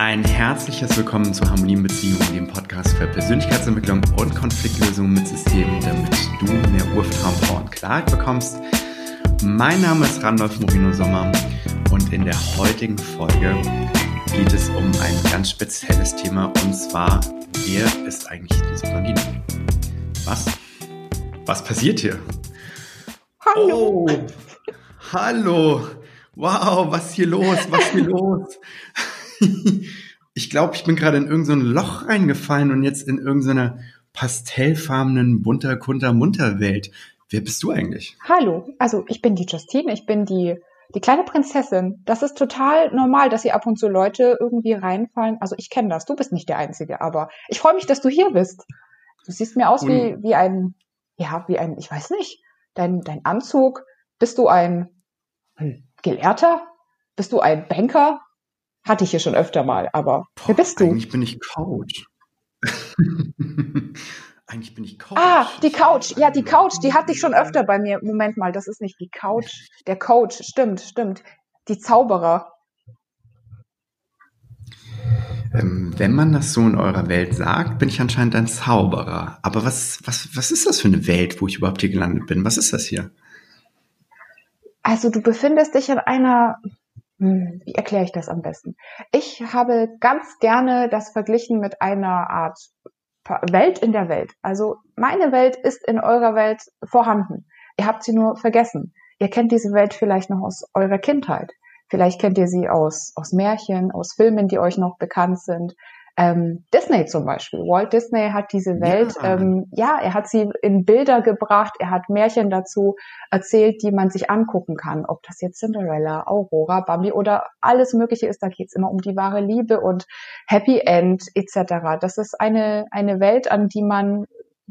Ein herzliches Willkommen zu Harmonie in Beziehungen, dem Podcast für Persönlichkeitsentwicklung und Konfliktlösung mit Systemen, damit du mehr Urvertrauen, Power und Klarheit bekommst. Mein Name ist Randolph Morino Sommer und in der heutigen Folge geht es um ein ganz spezielles Thema und zwar, wer ist eigentlich diese Blondine? Was? Was passiert hier? Hallo. Oh, hallo. Wow, was ist hier los? Was ist hier los? ich glaube, ich bin gerade in irgendein so Loch reingefallen und jetzt in irgendeiner so pastellfarbenen, bunter, kunter, munter Welt. Wer bist du eigentlich? Hallo, also ich bin die Justine, ich bin die, die kleine Prinzessin. Das ist total normal, dass hier ab und zu Leute irgendwie reinfallen. Also ich kenne das, du bist nicht der Einzige, aber ich freue mich, dass du hier bist. Du siehst mir aus wie, wie ein, ja, wie ein, ich weiß nicht, dein, dein Anzug. Bist du ein hm, Gelehrter? Bist du ein Banker? Hatte ich hier schon öfter mal, aber Boah, wer bist du? Eigentlich bin ich Coach. eigentlich bin ich Coach. Ah, die Couch. Ja, die Couch, die hatte ich schon öfter bei mir. Moment mal, das ist nicht die Couch. Der Coach, stimmt, stimmt. Die Zauberer. Ähm, wenn man das so in eurer Welt sagt, bin ich anscheinend ein Zauberer. Aber was, was, was ist das für eine Welt, wo ich überhaupt hier gelandet bin? Was ist das hier? Also du befindest dich in einer, wie erkläre ich das am besten? Ich habe ganz gerne das verglichen mit einer Art Welt in der Welt. Also meine Welt ist in eurer Welt vorhanden. Ihr habt sie nur vergessen. Ihr kennt diese Welt vielleicht noch aus eurer Kindheit. Vielleicht kennt ihr sie aus, aus Märchen, aus Filmen, die euch noch bekannt sind. Ähm, Disney zum Beispiel. Walt Disney hat diese Welt, ja. Ähm, ja, er hat sie in Bilder gebracht, er hat Märchen dazu erzählt, die man sich angucken kann. Ob das jetzt Cinderella, Aurora, Bambi oder alles Mögliche ist, da geht's immer um die wahre Liebe und Happy End etc. Das ist eine, eine Welt, an die man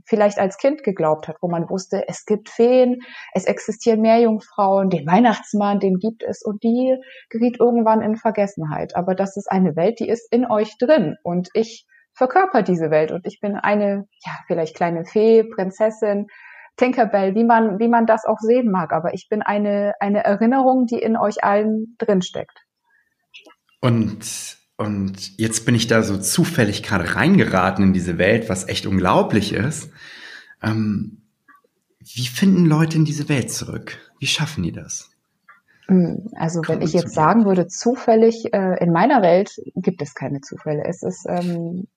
vielleicht als Kind geglaubt hat, wo man wusste, es gibt Feen, es existieren Meerjungfrauen, den Weihnachtsmann, den gibt es und die geriet irgendwann in Vergessenheit. Aber das ist eine Welt, die ist in euch drin und ich verkörper diese Welt und ich bin eine, ja, vielleicht kleine Fee, Prinzessin, Tinkerbell, wie man, wie man das auch sehen mag. Aber ich bin eine, eine Erinnerung, die in euch allen drinsteckt. Und und jetzt bin ich da so zufällig gerade reingeraten in diese Welt, was echt unglaublich ist. Ähm, wie finden Leute in diese Welt zurück? Wie schaffen die das? Hm, also wenn ich jetzt sagen würde, zufällig, äh, in meiner Welt gibt es keine Zufälle. Es ist, ähm,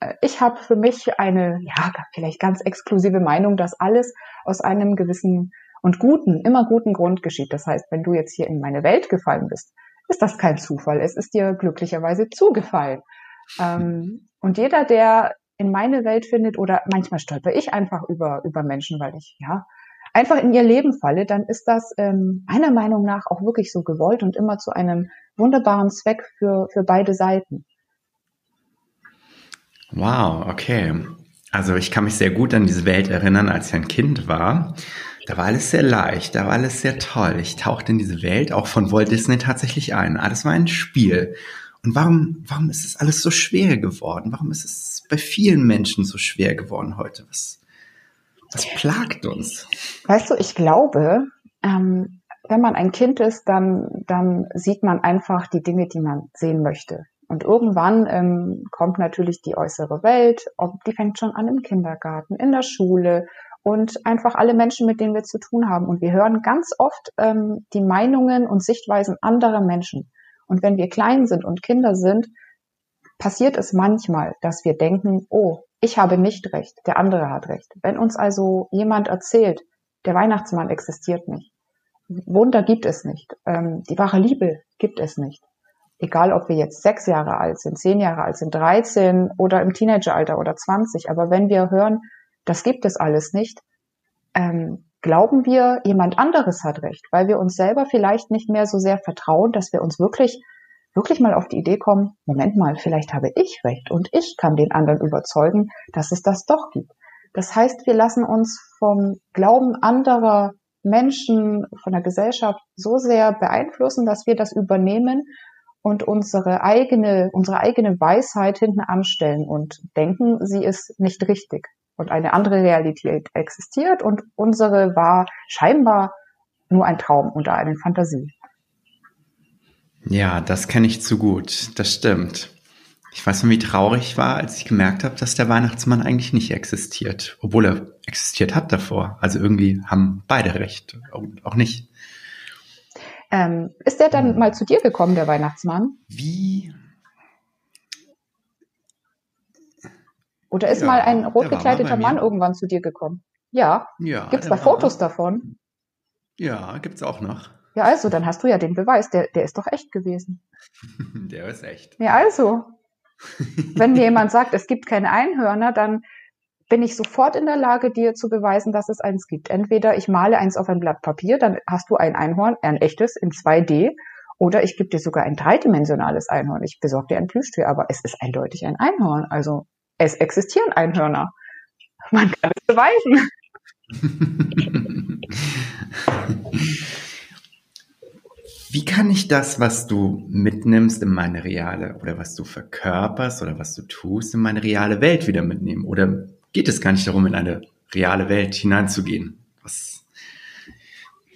äh, ich habe für mich eine, ja, vielleicht ganz exklusive Meinung, dass alles aus einem gewissen und guten, immer guten Grund geschieht. Das heißt, wenn du jetzt hier in meine Welt gefallen bist, ist das kein Zufall. Es ist dir glücklicherweise zugefallen. Ähm, und jeder, der in meine Welt findet oder manchmal stolper ich einfach über, über Menschen, weil ich, ja, einfach in ihr Leben falle, dann ist das ähm, meiner Meinung nach auch wirklich so gewollt und immer zu einem wunderbaren Zweck für, für beide Seiten. Wow, okay. Also ich kann mich sehr gut an diese Welt erinnern, als ich ein Kind war. Da war alles sehr leicht, da war alles sehr toll. Ich tauchte in diese Welt auch von Walt Disney tatsächlich ein. Alles war ein Spiel. Und warum, warum ist es alles so schwer geworden? Warum ist es bei vielen Menschen so schwer geworden heute? Was, was plagt uns? Weißt du, ich glaube, ähm, wenn man ein Kind ist, dann, dann sieht man einfach die Dinge, die man sehen möchte. Und irgendwann ähm, kommt natürlich die äußere Welt, die fängt schon an im Kindergarten, in der Schule und einfach alle Menschen, mit denen wir zu tun haben. Und wir hören ganz oft ähm, die Meinungen und Sichtweisen anderer Menschen. Und wenn wir klein sind und Kinder sind, passiert es manchmal, dass wir denken, oh, ich habe nicht recht, der andere hat recht. Wenn uns also jemand erzählt, der Weihnachtsmann existiert nicht, Wunder gibt es nicht, ähm, die wahre Liebe gibt es nicht. Egal, ob wir jetzt sechs Jahre alt sind, zehn Jahre alt sind, 13 oder im Teenageralter oder 20. Aber wenn wir hören, das gibt es alles nicht, ähm, glauben wir, jemand anderes hat recht, weil wir uns selber vielleicht nicht mehr so sehr vertrauen, dass wir uns wirklich, wirklich mal auf die Idee kommen, Moment mal, vielleicht habe ich recht und ich kann den anderen überzeugen, dass es das doch gibt. Das heißt, wir lassen uns vom Glauben anderer Menschen, von der Gesellschaft so sehr beeinflussen, dass wir das übernehmen und unsere eigene, unsere eigene Weisheit hinten anstellen und denken, sie ist nicht richtig und eine andere Realität existiert und unsere war scheinbar nur ein Traum oder eine Fantasie. Ja, das kenne ich zu gut. Das stimmt. Ich weiß noch, wie traurig ich war, als ich gemerkt habe, dass der Weihnachtsmann eigentlich nicht existiert, obwohl er existiert hat davor. Also irgendwie haben beide recht, auch nicht. Ähm, ist der dann hm. mal zu dir gekommen, der Weihnachtsmann? Wie? Oder ist ja, mal ein rot gekleideter Mann irgendwann zu dir gekommen? Ja. ja Gibt es da Fotos davon? Ja, gibt es auch noch. Ja, also, dann hast du ja den Beweis. Der, der ist doch echt gewesen. der ist echt. Ja, also. Wenn mir jemand sagt, es gibt keine Einhörner, dann bin ich sofort in der Lage, dir zu beweisen, dass es eins gibt. Entweder ich male eins auf ein Blatt Papier, dann hast du ein Einhorn, ein echtes in 2D, oder ich gebe dir sogar ein dreidimensionales Einhorn. Ich besorge dir ein Plüschtier, aber es ist eindeutig ein Einhorn. Also es existieren Einhörner. Man kann es beweisen. Wie kann ich das, was du mitnimmst in meine reale oder was du verkörperst oder was du tust, in meine reale Welt wieder mitnehmen? Oder geht es gar nicht darum, in eine reale Welt hineinzugehen? Was,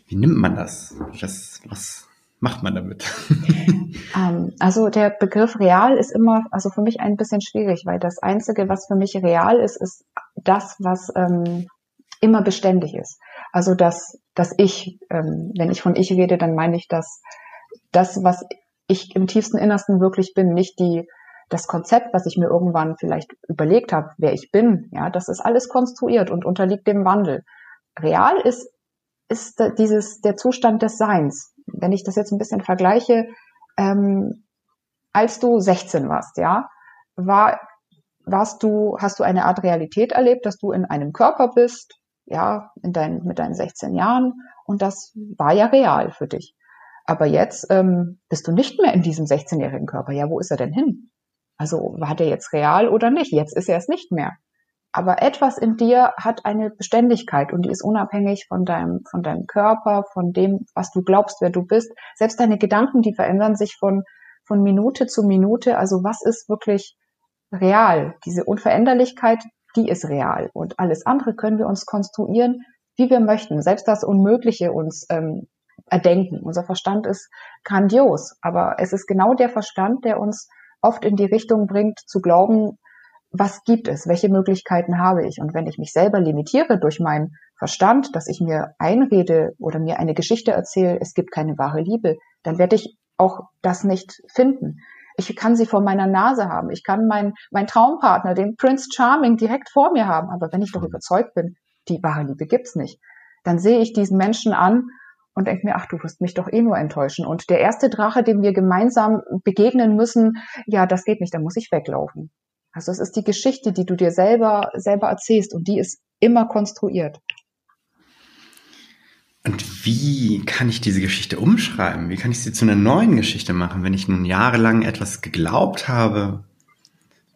wie nimmt man das? Was, was macht man damit? Ähm, also der Begriff real ist immer, also für mich ein bisschen schwierig, weil das Einzige, was für mich real ist, ist das, was ähm, immer beständig ist. Also das, das Ich, ähm, wenn ich von Ich rede, dann meine ich das, das, was ich im tiefsten Innersten wirklich bin, nicht die, das Konzept, was ich mir irgendwann vielleicht überlegt habe, wer ich bin, ja, das ist alles konstruiert und unterliegt dem Wandel. Real ist, ist dieses, der Zustand des Seins. Wenn ich das jetzt ein bisschen vergleiche, ähm, als du 16 warst, ja, war, warst du, hast du eine Art Realität erlebt, dass du in einem Körper bist, ja, in dein, mit deinen 16 Jahren. Und das war ja real für dich. Aber jetzt ähm, bist du nicht mehr in diesem 16-jährigen Körper. Ja, wo ist er denn hin? Also war der jetzt real oder nicht? Jetzt ist er es nicht mehr. Aber etwas in dir hat eine Beständigkeit und die ist unabhängig von deinem, von deinem Körper, von dem, was du glaubst, wer du bist. Selbst deine Gedanken, die verändern sich von, von Minute zu Minute. Also was ist wirklich real? Diese Unveränderlichkeit, die ist real. Und alles andere können wir uns konstruieren, wie wir möchten. Selbst das Unmögliche uns ähm, erdenken. Unser Verstand ist grandios, aber es ist genau der Verstand, der uns oft in die Richtung bringt, zu glauben, was gibt es, welche Möglichkeiten habe ich. Und wenn ich mich selber limitiere durch meinen Verstand, dass ich mir einrede oder mir eine Geschichte erzähle, es gibt keine wahre Liebe, dann werde ich auch das nicht finden. Ich kann sie vor meiner Nase haben. Ich kann meinen mein Traumpartner, den Prince Charming, direkt vor mir haben. Aber wenn ich doch überzeugt bin, die wahre Liebe gibt's nicht, dann sehe ich diesen Menschen an und denke mir, ach, du wirst mich doch eh nur enttäuschen. Und der erste Drache, dem wir gemeinsam begegnen müssen, ja, das geht nicht, da muss ich weglaufen. Also es ist die Geschichte, die du dir selber, selber erzählst und die ist immer konstruiert. Und wie kann ich diese Geschichte umschreiben? Wie kann ich sie zu einer neuen Geschichte machen, wenn ich nun jahrelang etwas geglaubt habe,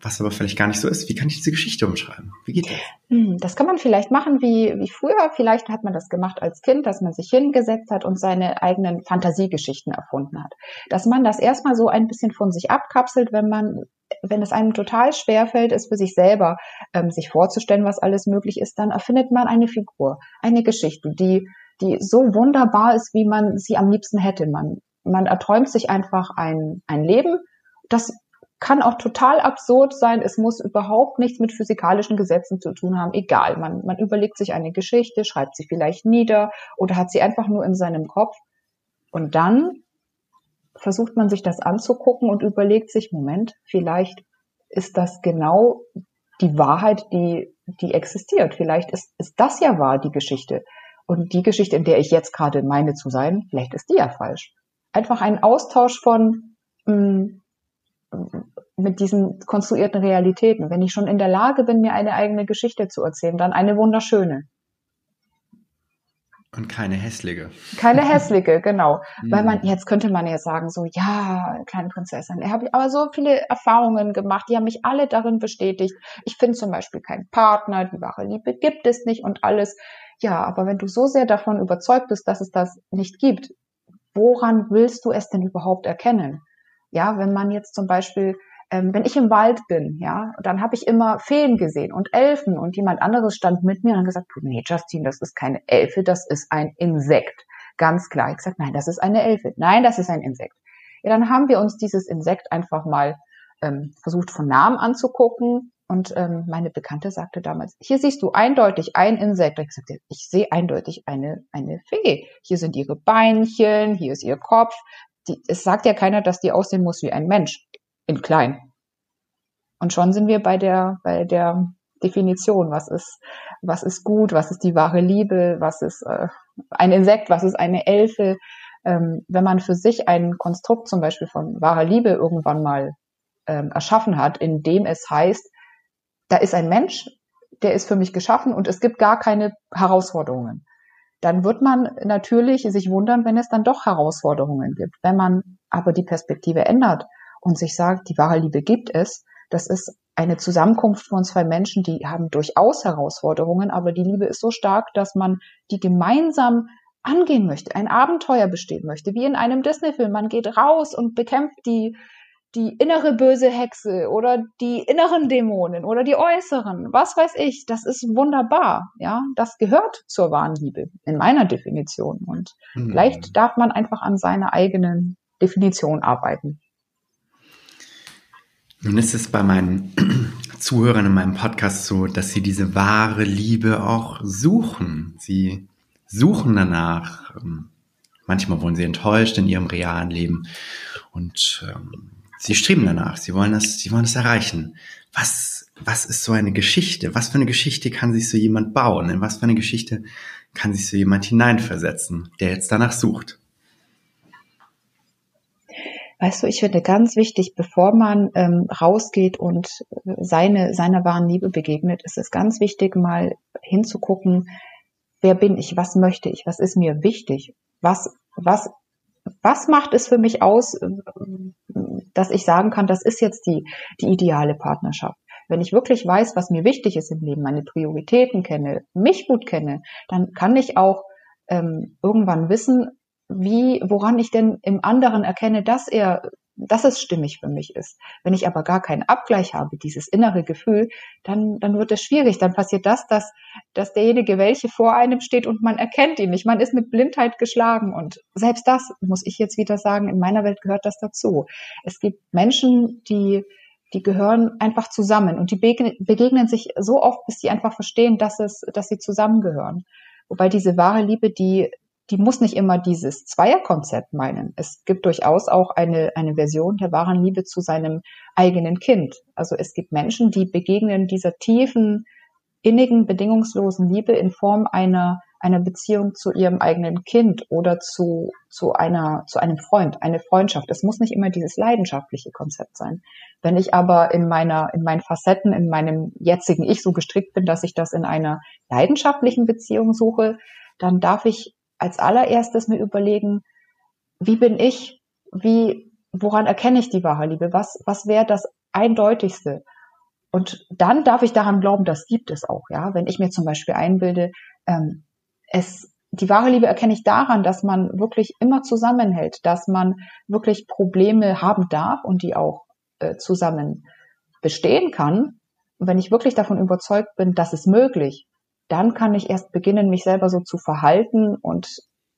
was aber vielleicht gar nicht so ist? Wie kann ich diese Geschichte umschreiben? Wie geht das? Hm, das kann man vielleicht machen wie, wie früher. Vielleicht hat man das gemacht als Kind, dass man sich hingesetzt hat und seine eigenen Fantasiegeschichten erfunden hat. Dass man das erstmal so ein bisschen von sich abkapselt, wenn man wenn es einem total schwer fällt, es für sich selber ähm, sich vorzustellen, was alles möglich ist, dann erfindet man eine Figur, eine Geschichte, die die so wunderbar ist, wie man sie am liebsten hätte. Man, man erträumt sich einfach ein, ein Leben, das kann auch total absurd sein. Es muss überhaupt nichts mit physikalischen Gesetzen zu tun haben. Egal. Man, man überlegt sich eine Geschichte, schreibt sie vielleicht nieder oder hat sie einfach nur in seinem Kopf. Und dann versucht man sich das anzugucken und überlegt sich, Moment, vielleicht ist das genau die Wahrheit, die, die existiert. Vielleicht ist, ist das ja wahr, die Geschichte. Und die Geschichte, in der ich jetzt gerade meine zu sein, vielleicht ist die ja falsch. Einfach ein Austausch von mm, mit diesen konstruierten Realitäten. Wenn ich schon in der Lage bin, mir eine eigene Geschichte zu erzählen, dann eine wunderschöne. Und keine hässliche. Keine hässliche, genau. Mhm. Weil man, jetzt könnte man ja sagen, so, ja, kleine Prinzessin, ich habe aber so viele Erfahrungen gemacht, die haben mich alle darin bestätigt. Ich finde zum Beispiel keinen Partner, die wahre Liebe gibt es nicht und alles. Ja, aber wenn du so sehr davon überzeugt bist, dass es das nicht gibt, woran willst du es denn überhaupt erkennen? Ja, wenn man jetzt zum Beispiel, ähm, wenn ich im Wald bin, ja, dann habe ich immer Feen gesehen und Elfen und jemand anderes stand mit mir und hat gesagt, nee, Justine, das ist keine Elfe, das ist ein Insekt. Ganz klar. Ich gesagt, nein, das ist eine Elfe. Nein, das ist ein Insekt. Ja, dann haben wir uns dieses Insekt einfach mal ähm, versucht von Namen anzugucken. Und ähm, meine Bekannte sagte damals, hier siehst du eindeutig ein Insekt. Ich sagte, ich sehe eindeutig eine, eine Fee. Hier sind ihre Beinchen, hier ist ihr Kopf. Die, es sagt ja keiner, dass die aussehen muss wie ein Mensch. In klein. Und schon sind wir bei der, bei der Definition. Was ist, was ist gut? Was ist die wahre Liebe? Was ist äh, ein Insekt? Was ist eine Elfe? Ähm, wenn man für sich ein Konstrukt zum Beispiel von wahrer Liebe irgendwann mal ähm, erschaffen hat, in dem es heißt, da ist ein Mensch, der ist für mich geschaffen und es gibt gar keine Herausforderungen. Dann wird man natürlich sich wundern, wenn es dann doch Herausforderungen gibt. Wenn man aber die Perspektive ändert und sich sagt, die wahre Liebe gibt es, das ist eine Zusammenkunft von zwei Menschen, die haben durchaus Herausforderungen, aber die Liebe ist so stark, dass man die gemeinsam angehen möchte, ein Abenteuer bestehen möchte, wie in einem Disney-Film. Man geht raus und bekämpft die, die innere böse Hexe oder die inneren Dämonen oder die äußeren, was weiß ich, das ist wunderbar, ja, das gehört zur wahren Liebe in meiner Definition und mhm. vielleicht darf man einfach an seiner eigenen Definition arbeiten. Nun ist es bei meinen Zuhörern in meinem Podcast so, dass sie diese wahre Liebe auch suchen. Sie suchen danach. Ähm, manchmal wurden sie enttäuscht in ihrem realen Leben und ähm, sie streben danach. Sie wollen das, sie wollen es erreichen. Was, was ist so eine Geschichte? Was für eine Geschichte kann sich so jemand bauen? In was für eine Geschichte kann sich so jemand hineinversetzen, der jetzt danach sucht? Weißt du, ich finde ganz wichtig, bevor man ähm, rausgeht und äh, seine, seiner wahren Liebe begegnet, ist es ganz wichtig, mal hinzugucken, wer bin ich, was möchte ich, was ist mir wichtig, was, was, was macht es für mich aus, äh, dass ich sagen kann, das ist jetzt die, die ideale Partnerschaft. Wenn ich wirklich weiß, was mir wichtig ist im Leben, meine Prioritäten kenne, mich gut kenne, dann kann ich auch ähm, irgendwann wissen, wie, woran ich denn im anderen erkenne, dass er, dass es stimmig für mich ist. Wenn ich aber gar keinen Abgleich habe, dieses innere Gefühl, dann, dann wird es schwierig. Dann passiert das, dass, dass derjenige, welche vor einem steht und man erkennt ihn nicht. Man ist mit Blindheit geschlagen und selbst das muss ich jetzt wieder sagen, in meiner Welt gehört das dazu. Es gibt Menschen, die, die gehören einfach zusammen und die begegnen sich so oft, bis sie einfach verstehen, dass es, dass sie zusammengehören. Wobei diese wahre Liebe, die die muss nicht immer dieses Zweierkonzept meinen. Es gibt durchaus auch eine, eine Version der wahren Liebe zu seinem eigenen Kind. Also es gibt Menschen, die begegnen dieser tiefen, innigen, bedingungslosen Liebe in Form einer, einer Beziehung zu ihrem eigenen Kind oder zu, zu einer, zu einem Freund, eine Freundschaft. Es muss nicht immer dieses leidenschaftliche Konzept sein. Wenn ich aber in meiner, in meinen Facetten, in meinem jetzigen Ich so gestrickt bin, dass ich das in einer leidenschaftlichen Beziehung suche, dann darf ich als allererstes mir überlegen, wie bin ich? Wie, woran erkenne ich die wahre Liebe? Was, was wäre das eindeutigste? Und dann darf ich daran glauben, das gibt es auch, ja. Wenn ich mir zum Beispiel einbilde, ähm, es, die wahre Liebe erkenne ich daran, dass man wirklich immer zusammenhält, dass man wirklich Probleme haben darf und die auch äh, zusammen bestehen kann. Und wenn ich wirklich davon überzeugt bin, dass es möglich, dann kann ich erst beginnen, mich selber so zu verhalten und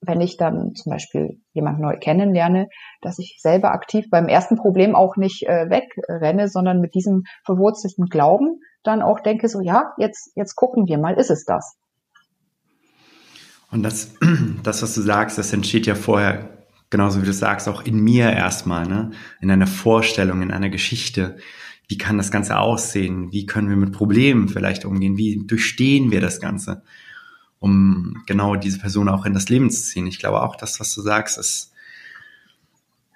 wenn ich dann zum Beispiel jemand neu kennenlerne, dass ich selber aktiv beim ersten Problem auch nicht äh, wegrenne, sondern mit diesem verwurzelten Glauben dann auch denke, so ja, jetzt, jetzt gucken wir mal, ist es das? Und das, das, was du sagst, das entsteht ja vorher, genauso wie du sagst, auch in mir erstmal, ne? in einer Vorstellung, in einer Geschichte wie kann das Ganze aussehen? Wie können wir mit Problemen vielleicht umgehen? Wie durchstehen wir das Ganze? Um genau diese Person auch in das Leben zu ziehen. Ich glaube auch, das, was du sagst, ist,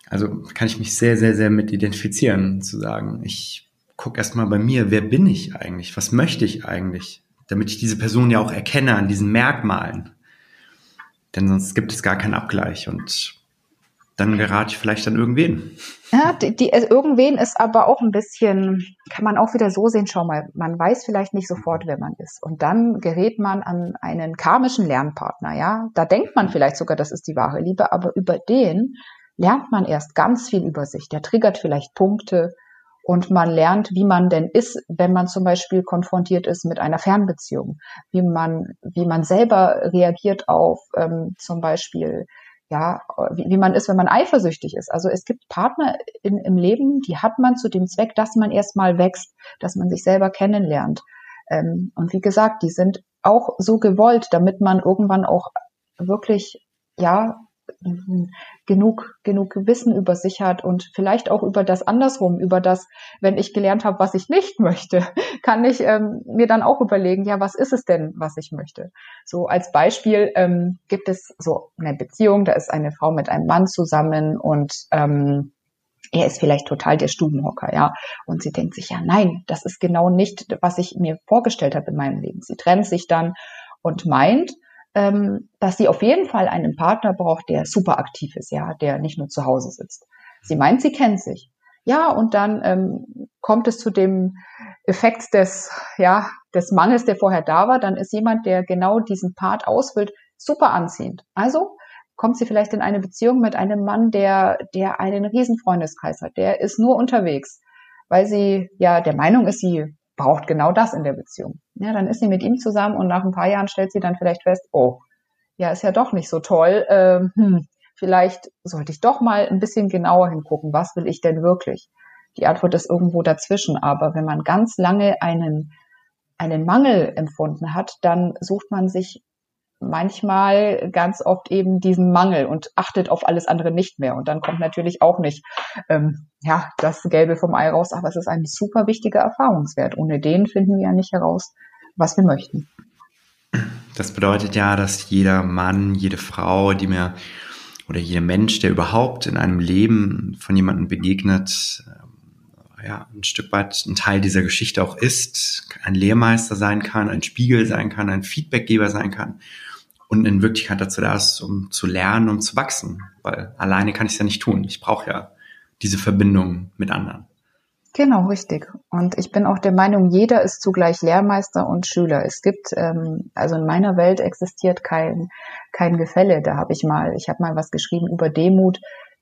also kann ich mich sehr, sehr, sehr mit identifizieren, zu sagen, ich gucke erstmal bei mir, wer bin ich eigentlich? Was möchte ich eigentlich? Damit ich diese Person ja auch erkenne an diesen Merkmalen. Denn sonst gibt es gar keinen Abgleich und dann gerate ich vielleicht an irgendwen. Ja, die, die, also irgendwen ist aber auch ein bisschen, kann man auch wieder so sehen, schau mal, man weiß vielleicht nicht sofort, wer man ist. Und dann gerät man an einen karmischen Lernpartner, ja. Da denkt man vielleicht sogar, das ist die wahre Liebe, aber über den lernt man erst ganz viel über sich. Der triggert vielleicht Punkte und man lernt, wie man denn ist, wenn man zum Beispiel konfrontiert ist mit einer Fernbeziehung, wie man, wie man selber reagiert auf ähm, zum Beispiel ja, wie, wie man ist, wenn man eifersüchtig ist. Also es gibt Partner in, im Leben, die hat man zu dem Zweck, dass man erstmal wächst, dass man sich selber kennenlernt. Ähm, und wie gesagt, die sind auch so gewollt, damit man irgendwann auch wirklich, ja, genug, genug Wissen über sich hat und vielleicht auch über das andersrum, über das, wenn ich gelernt habe, was ich nicht möchte, kann ich ähm, mir dann auch überlegen, ja, was ist es denn, was ich möchte? So als Beispiel ähm, gibt es so eine Beziehung, da ist eine Frau mit einem Mann zusammen und ähm, er ist vielleicht total der Stubenhocker, ja. Und sie denkt sich, ja, nein, das ist genau nicht, was ich mir vorgestellt habe in meinem Leben. Sie trennt sich dann und meint, ähm, dass sie auf jeden Fall einen Partner braucht, der super aktiv ist, ja, der nicht nur zu Hause sitzt. Sie meint, sie kennt sich. Ja, und dann ähm, kommt es zu dem Effekt des, ja, des Mangels, der vorher da war. Dann ist jemand, der genau diesen Part ausfüllt, super anziehend. Also kommt sie vielleicht in eine Beziehung mit einem Mann, der, der einen Riesenfreundeskreis hat. Der ist nur unterwegs, weil sie ja der Meinung ist, sie braucht genau das in der Beziehung. Ja, dann ist sie mit ihm zusammen und nach ein paar Jahren stellt sie dann vielleicht fest, oh, ja, ist ja doch nicht so toll. Ähm, hm, vielleicht sollte ich doch mal ein bisschen genauer hingucken, was will ich denn wirklich? Die Antwort ist irgendwo dazwischen. Aber wenn man ganz lange einen, einen Mangel empfunden hat, dann sucht man sich manchmal ganz oft eben diesen Mangel und achtet auf alles andere nicht mehr. Und dann kommt natürlich auch nicht ähm, ja das Gelbe vom Ei raus, aber es ist ein super wichtiger Erfahrungswert. Ohne den finden wir ja nicht heraus, was wir möchten. Das bedeutet ja, dass jeder Mann, jede Frau, die mir oder jeder Mensch, der überhaupt in einem Leben von jemandem begegnet, ja, ein Stück weit ein Teil dieser Geschichte auch ist, ein Lehrmeister sein kann, ein Spiegel sein kann, ein Feedbackgeber sein kann und in Wirklichkeit dazu da ist, um zu lernen, um zu wachsen. Weil alleine kann ich es ja nicht tun. Ich brauche ja diese Verbindung mit anderen. Genau, richtig. Und ich bin auch der Meinung, jeder ist zugleich Lehrmeister und Schüler. Es gibt, ähm, also in meiner Welt existiert kein, kein Gefälle. Da habe ich mal, ich habe mal was geschrieben über Demut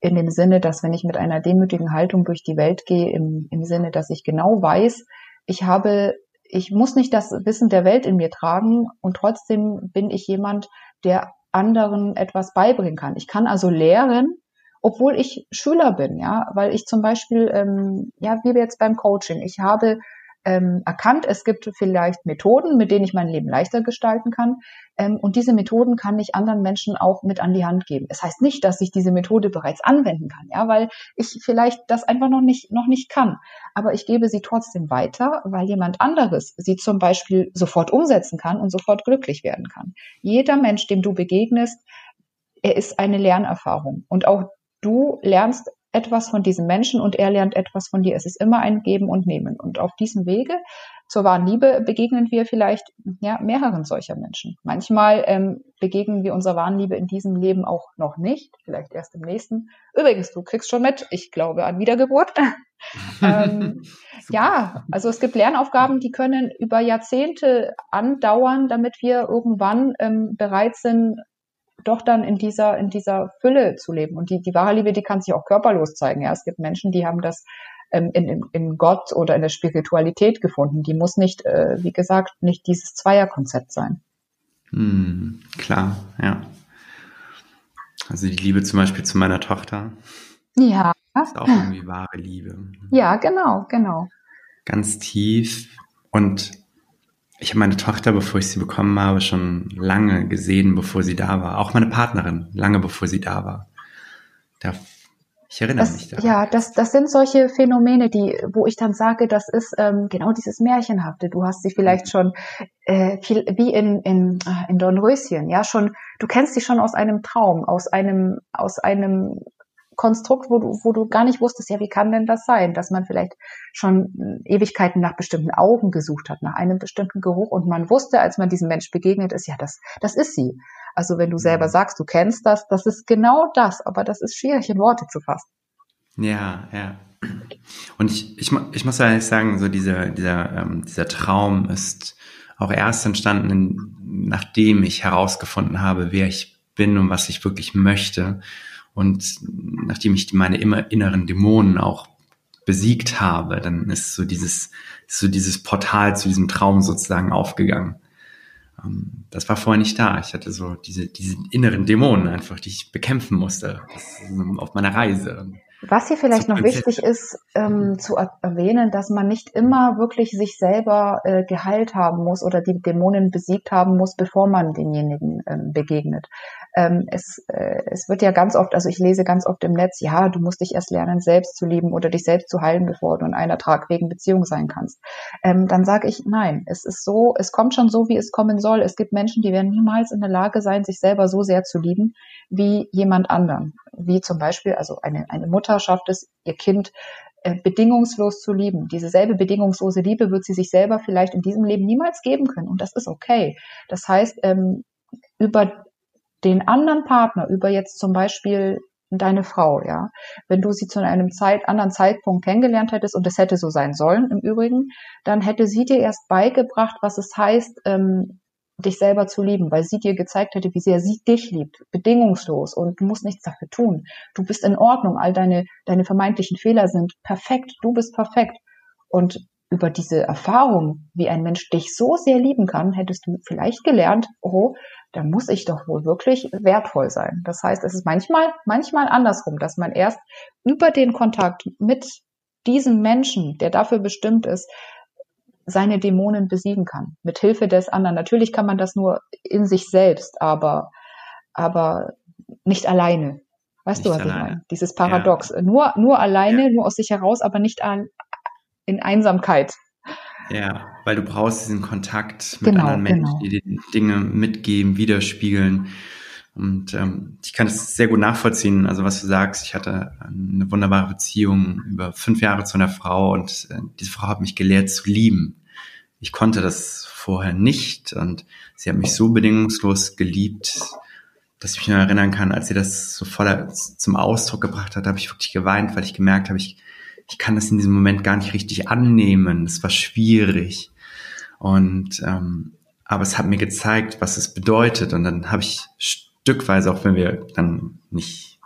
in dem Sinne, dass wenn ich mit einer demütigen Haltung durch die Welt gehe, im, im Sinne, dass ich genau weiß, ich habe ich muss nicht das Wissen der Welt in mir tragen und trotzdem bin ich jemand, der anderen etwas beibringen kann. Ich kann also lehren, obwohl ich Schüler bin, ja, weil ich zum Beispiel, ähm, ja, wie wir jetzt beim Coaching, ich habe ähm, erkannt, es gibt vielleicht Methoden, mit denen ich mein Leben leichter gestalten kann. Ähm, und diese Methoden kann ich anderen Menschen auch mit an die Hand geben. Es das heißt nicht, dass ich diese Methode bereits anwenden kann, ja, weil ich vielleicht das einfach noch nicht, noch nicht kann. Aber ich gebe sie trotzdem weiter, weil jemand anderes sie zum Beispiel sofort umsetzen kann und sofort glücklich werden kann. Jeder Mensch, dem du begegnest, er ist eine Lernerfahrung. Und auch du lernst etwas von diesem Menschen und er lernt etwas von dir. Es ist immer ein Geben und Nehmen. Und auf diesem Wege zur wahren Liebe begegnen wir vielleicht ja, mehreren solcher Menschen. Manchmal ähm, begegnen wir unserer wahren Liebe in diesem Leben auch noch nicht, vielleicht erst im nächsten. Übrigens, du kriegst schon mit, ich glaube an Wiedergeburt. ähm, ja, also es gibt Lernaufgaben, die können über Jahrzehnte andauern, damit wir irgendwann ähm, bereit sind, doch dann in dieser, in dieser Fülle zu leben. Und die, die wahre Liebe, die kann sich auch körperlos zeigen. Ja, es gibt Menschen, die haben das ähm, in, in, in Gott oder in der Spiritualität gefunden. Die muss nicht, äh, wie gesagt, nicht dieses Zweierkonzept sein. Hm, klar, ja. Also die Liebe zum Beispiel zu meiner Tochter. Ja. Ist auch irgendwie wahre Liebe. Ja, genau, genau. Ganz tief. Und ich habe meine Tochter, bevor ich sie bekommen habe, schon lange gesehen, bevor sie da war. Auch meine Partnerin, lange bevor sie da war. Da, ich erinnere das, mich daran. Ja, das, das sind solche Phänomene, die, wo ich dann sage, das ist ähm, genau dieses Märchenhafte. Du hast sie vielleicht schon äh, viel, wie in, in, äh, in Dornröschen, ja, schon, du kennst sie schon aus einem Traum, aus einem, aus einem Konstrukt, wo du, wo du gar nicht wusstest, ja, wie kann denn das sein, dass man vielleicht schon Ewigkeiten nach bestimmten Augen gesucht hat, nach einem bestimmten Geruch und man wusste, als man diesem Mensch begegnet ist, ja, das, das ist sie. Also wenn du selber mhm. sagst, du kennst das, das ist genau das, aber das ist schwierig in Worte zu fassen. Ja, ja. Und ich, ich, ich muss ehrlich sagen, so dieser, dieser, ähm, dieser Traum ist auch erst entstanden, nachdem ich herausgefunden habe, wer ich bin und was ich wirklich möchte. Und nachdem ich meine immer inneren Dämonen auch besiegt habe, dann ist so dieses, so dieses Portal zu diesem Traum sozusagen aufgegangen. ähm, das war vorher nicht da. Ich hatte so diese, diese inneren Dämonen einfach, die ich bekämpfen musste auf meiner Reise. Was hier vielleicht noch wichtig ist ähm, zu erwähnen, dass man nicht immer wirklich sich selber äh, geheilt haben muss oder die Dämonen besiegt haben muss, bevor man denjenigen ähm, begegnet. Ähm, es, äh, es wird ja ganz oft, also ich lese ganz oft im Netz, ja, du musst dich erst lernen, selbst zu lieben oder dich selbst zu heilen, bevor du in einer tragfähigen Beziehung sein kannst. Ähm, dann sage ich, nein, es ist so, es kommt schon so, wie es kommen soll. Es gibt Menschen, die werden niemals in der Lage sein, sich selber so sehr zu lieben wie jemand anderen. Wie zum Beispiel, also eine, eine Mutter schafft es, ihr Kind äh, bedingungslos zu lieben. Diese selbe bedingungslose Liebe wird sie sich selber vielleicht in diesem Leben niemals geben können. Und das ist okay. Das heißt, ähm, über den anderen Partner, über jetzt zum Beispiel deine Frau, ja, wenn du sie zu einem Zeit, anderen Zeitpunkt kennengelernt hättest und es hätte so sein sollen im Übrigen, dann hätte sie dir erst beigebracht, was es heißt, ähm, dich selber zu lieben, weil sie dir gezeigt hätte, wie sehr sie dich liebt, bedingungslos und du musst nichts dafür tun. Du bist in Ordnung, all deine, deine vermeintlichen Fehler sind perfekt, du bist perfekt. Und über diese Erfahrung, wie ein Mensch dich so sehr lieben kann, hättest du vielleicht gelernt, oh, da muss ich doch wohl wirklich wertvoll sein. Das heißt, es ist manchmal, manchmal andersrum, dass man erst über den Kontakt mit diesem Menschen, der dafür bestimmt ist, seine Dämonen besiegen kann, mit Hilfe des anderen. Natürlich kann man das nur in sich selbst, aber, aber nicht alleine. Weißt nicht du, was alleine. ich meine? Dieses Paradox. Ja. Nur, nur alleine, ja. nur aus sich heraus, aber nicht an, in Einsamkeit. Ja, weil du brauchst diesen Kontakt mit genau, anderen Menschen, genau. die dir Dinge mitgeben, widerspiegeln. Und ähm, ich kann es sehr gut nachvollziehen. Also was du sagst, ich hatte eine wunderbare Beziehung über fünf Jahre zu einer Frau und äh, diese Frau hat mich gelehrt zu lieben. Ich konnte das vorher nicht und sie hat mich so bedingungslos geliebt, dass ich mich noch erinnern kann, als sie das so voller zum Ausdruck gebracht hat, habe ich wirklich geweint, weil ich gemerkt habe, ich, ich kann das in diesem Moment gar nicht richtig annehmen. Es war schwierig. Und ähm, aber es hat mir gezeigt, was es bedeutet. Und dann habe ich stückweise, auch wenn wir dann nicht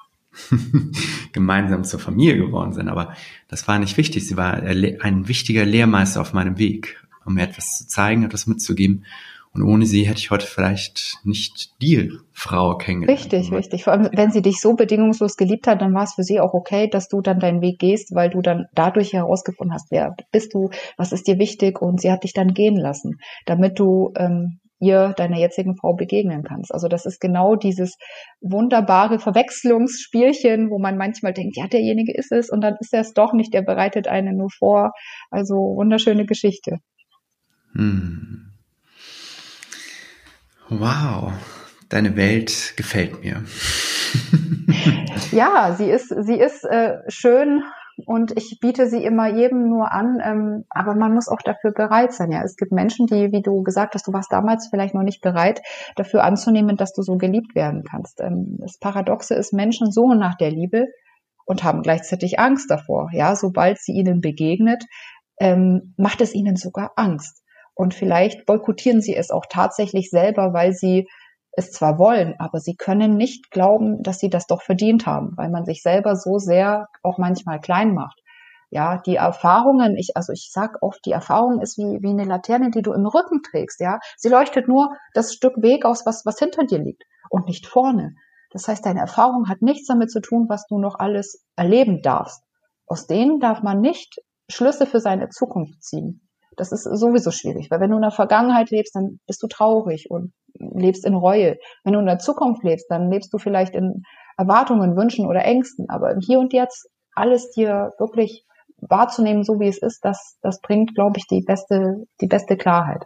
gemeinsam zur Familie geworden sind, aber das war nicht wichtig. Sie war ein wichtiger Lehrmeister auf meinem Weg, um mir etwas zu zeigen, etwas mitzugeben. Und ohne sie hätte ich heute vielleicht nicht die Frau kennengelernt. Richtig, richtig. Vor allem, wenn sie dich so bedingungslos geliebt hat, dann war es für sie auch okay, dass du dann deinen Weg gehst, weil du dann dadurch herausgefunden hast, wer bist du, was ist dir wichtig und sie hat dich dann gehen lassen, damit du ähm, ihr, deiner jetzigen Frau, begegnen kannst. Also das ist genau dieses wunderbare Verwechslungsspielchen, wo man manchmal denkt, ja, derjenige ist es und dann ist er es doch nicht, der bereitet einen nur vor. Also wunderschöne Geschichte. Hm. Wow, deine Welt gefällt mir. ja, sie ist, sie ist äh, schön und ich biete sie immer jedem nur an, ähm, aber man muss auch dafür bereit sein. Ja, es gibt Menschen, die, wie du gesagt hast, du warst damals vielleicht noch nicht bereit, dafür anzunehmen, dass du so geliebt werden kannst. Ähm, das Paradoxe ist, Menschen suchen nach der Liebe und haben gleichzeitig Angst davor. Ja, sobald sie ihnen begegnet, ähm, macht es ihnen sogar Angst. Und vielleicht boykottieren sie es auch tatsächlich selber, weil sie es zwar wollen, aber sie können nicht glauben, dass sie das doch verdient haben, weil man sich selber so sehr auch manchmal klein macht. Ja, die Erfahrungen, ich, also ich sag oft, die Erfahrung ist wie, wie eine Laterne, die du im Rücken trägst, ja. Sie leuchtet nur das Stück Weg aus, was, was hinter dir liegt und nicht vorne. Das heißt, deine Erfahrung hat nichts damit zu tun, was du noch alles erleben darfst. Aus denen darf man nicht Schlüsse für seine Zukunft ziehen. Das ist sowieso schwierig, weil wenn du in der Vergangenheit lebst, dann bist du traurig und lebst in Reue. Wenn du in der Zukunft lebst, dann lebst du vielleicht in Erwartungen, Wünschen oder Ängsten. Aber im Hier und Jetzt alles dir wirklich wahrzunehmen, so wie es ist, das, das bringt, glaube ich, die beste, die beste Klarheit.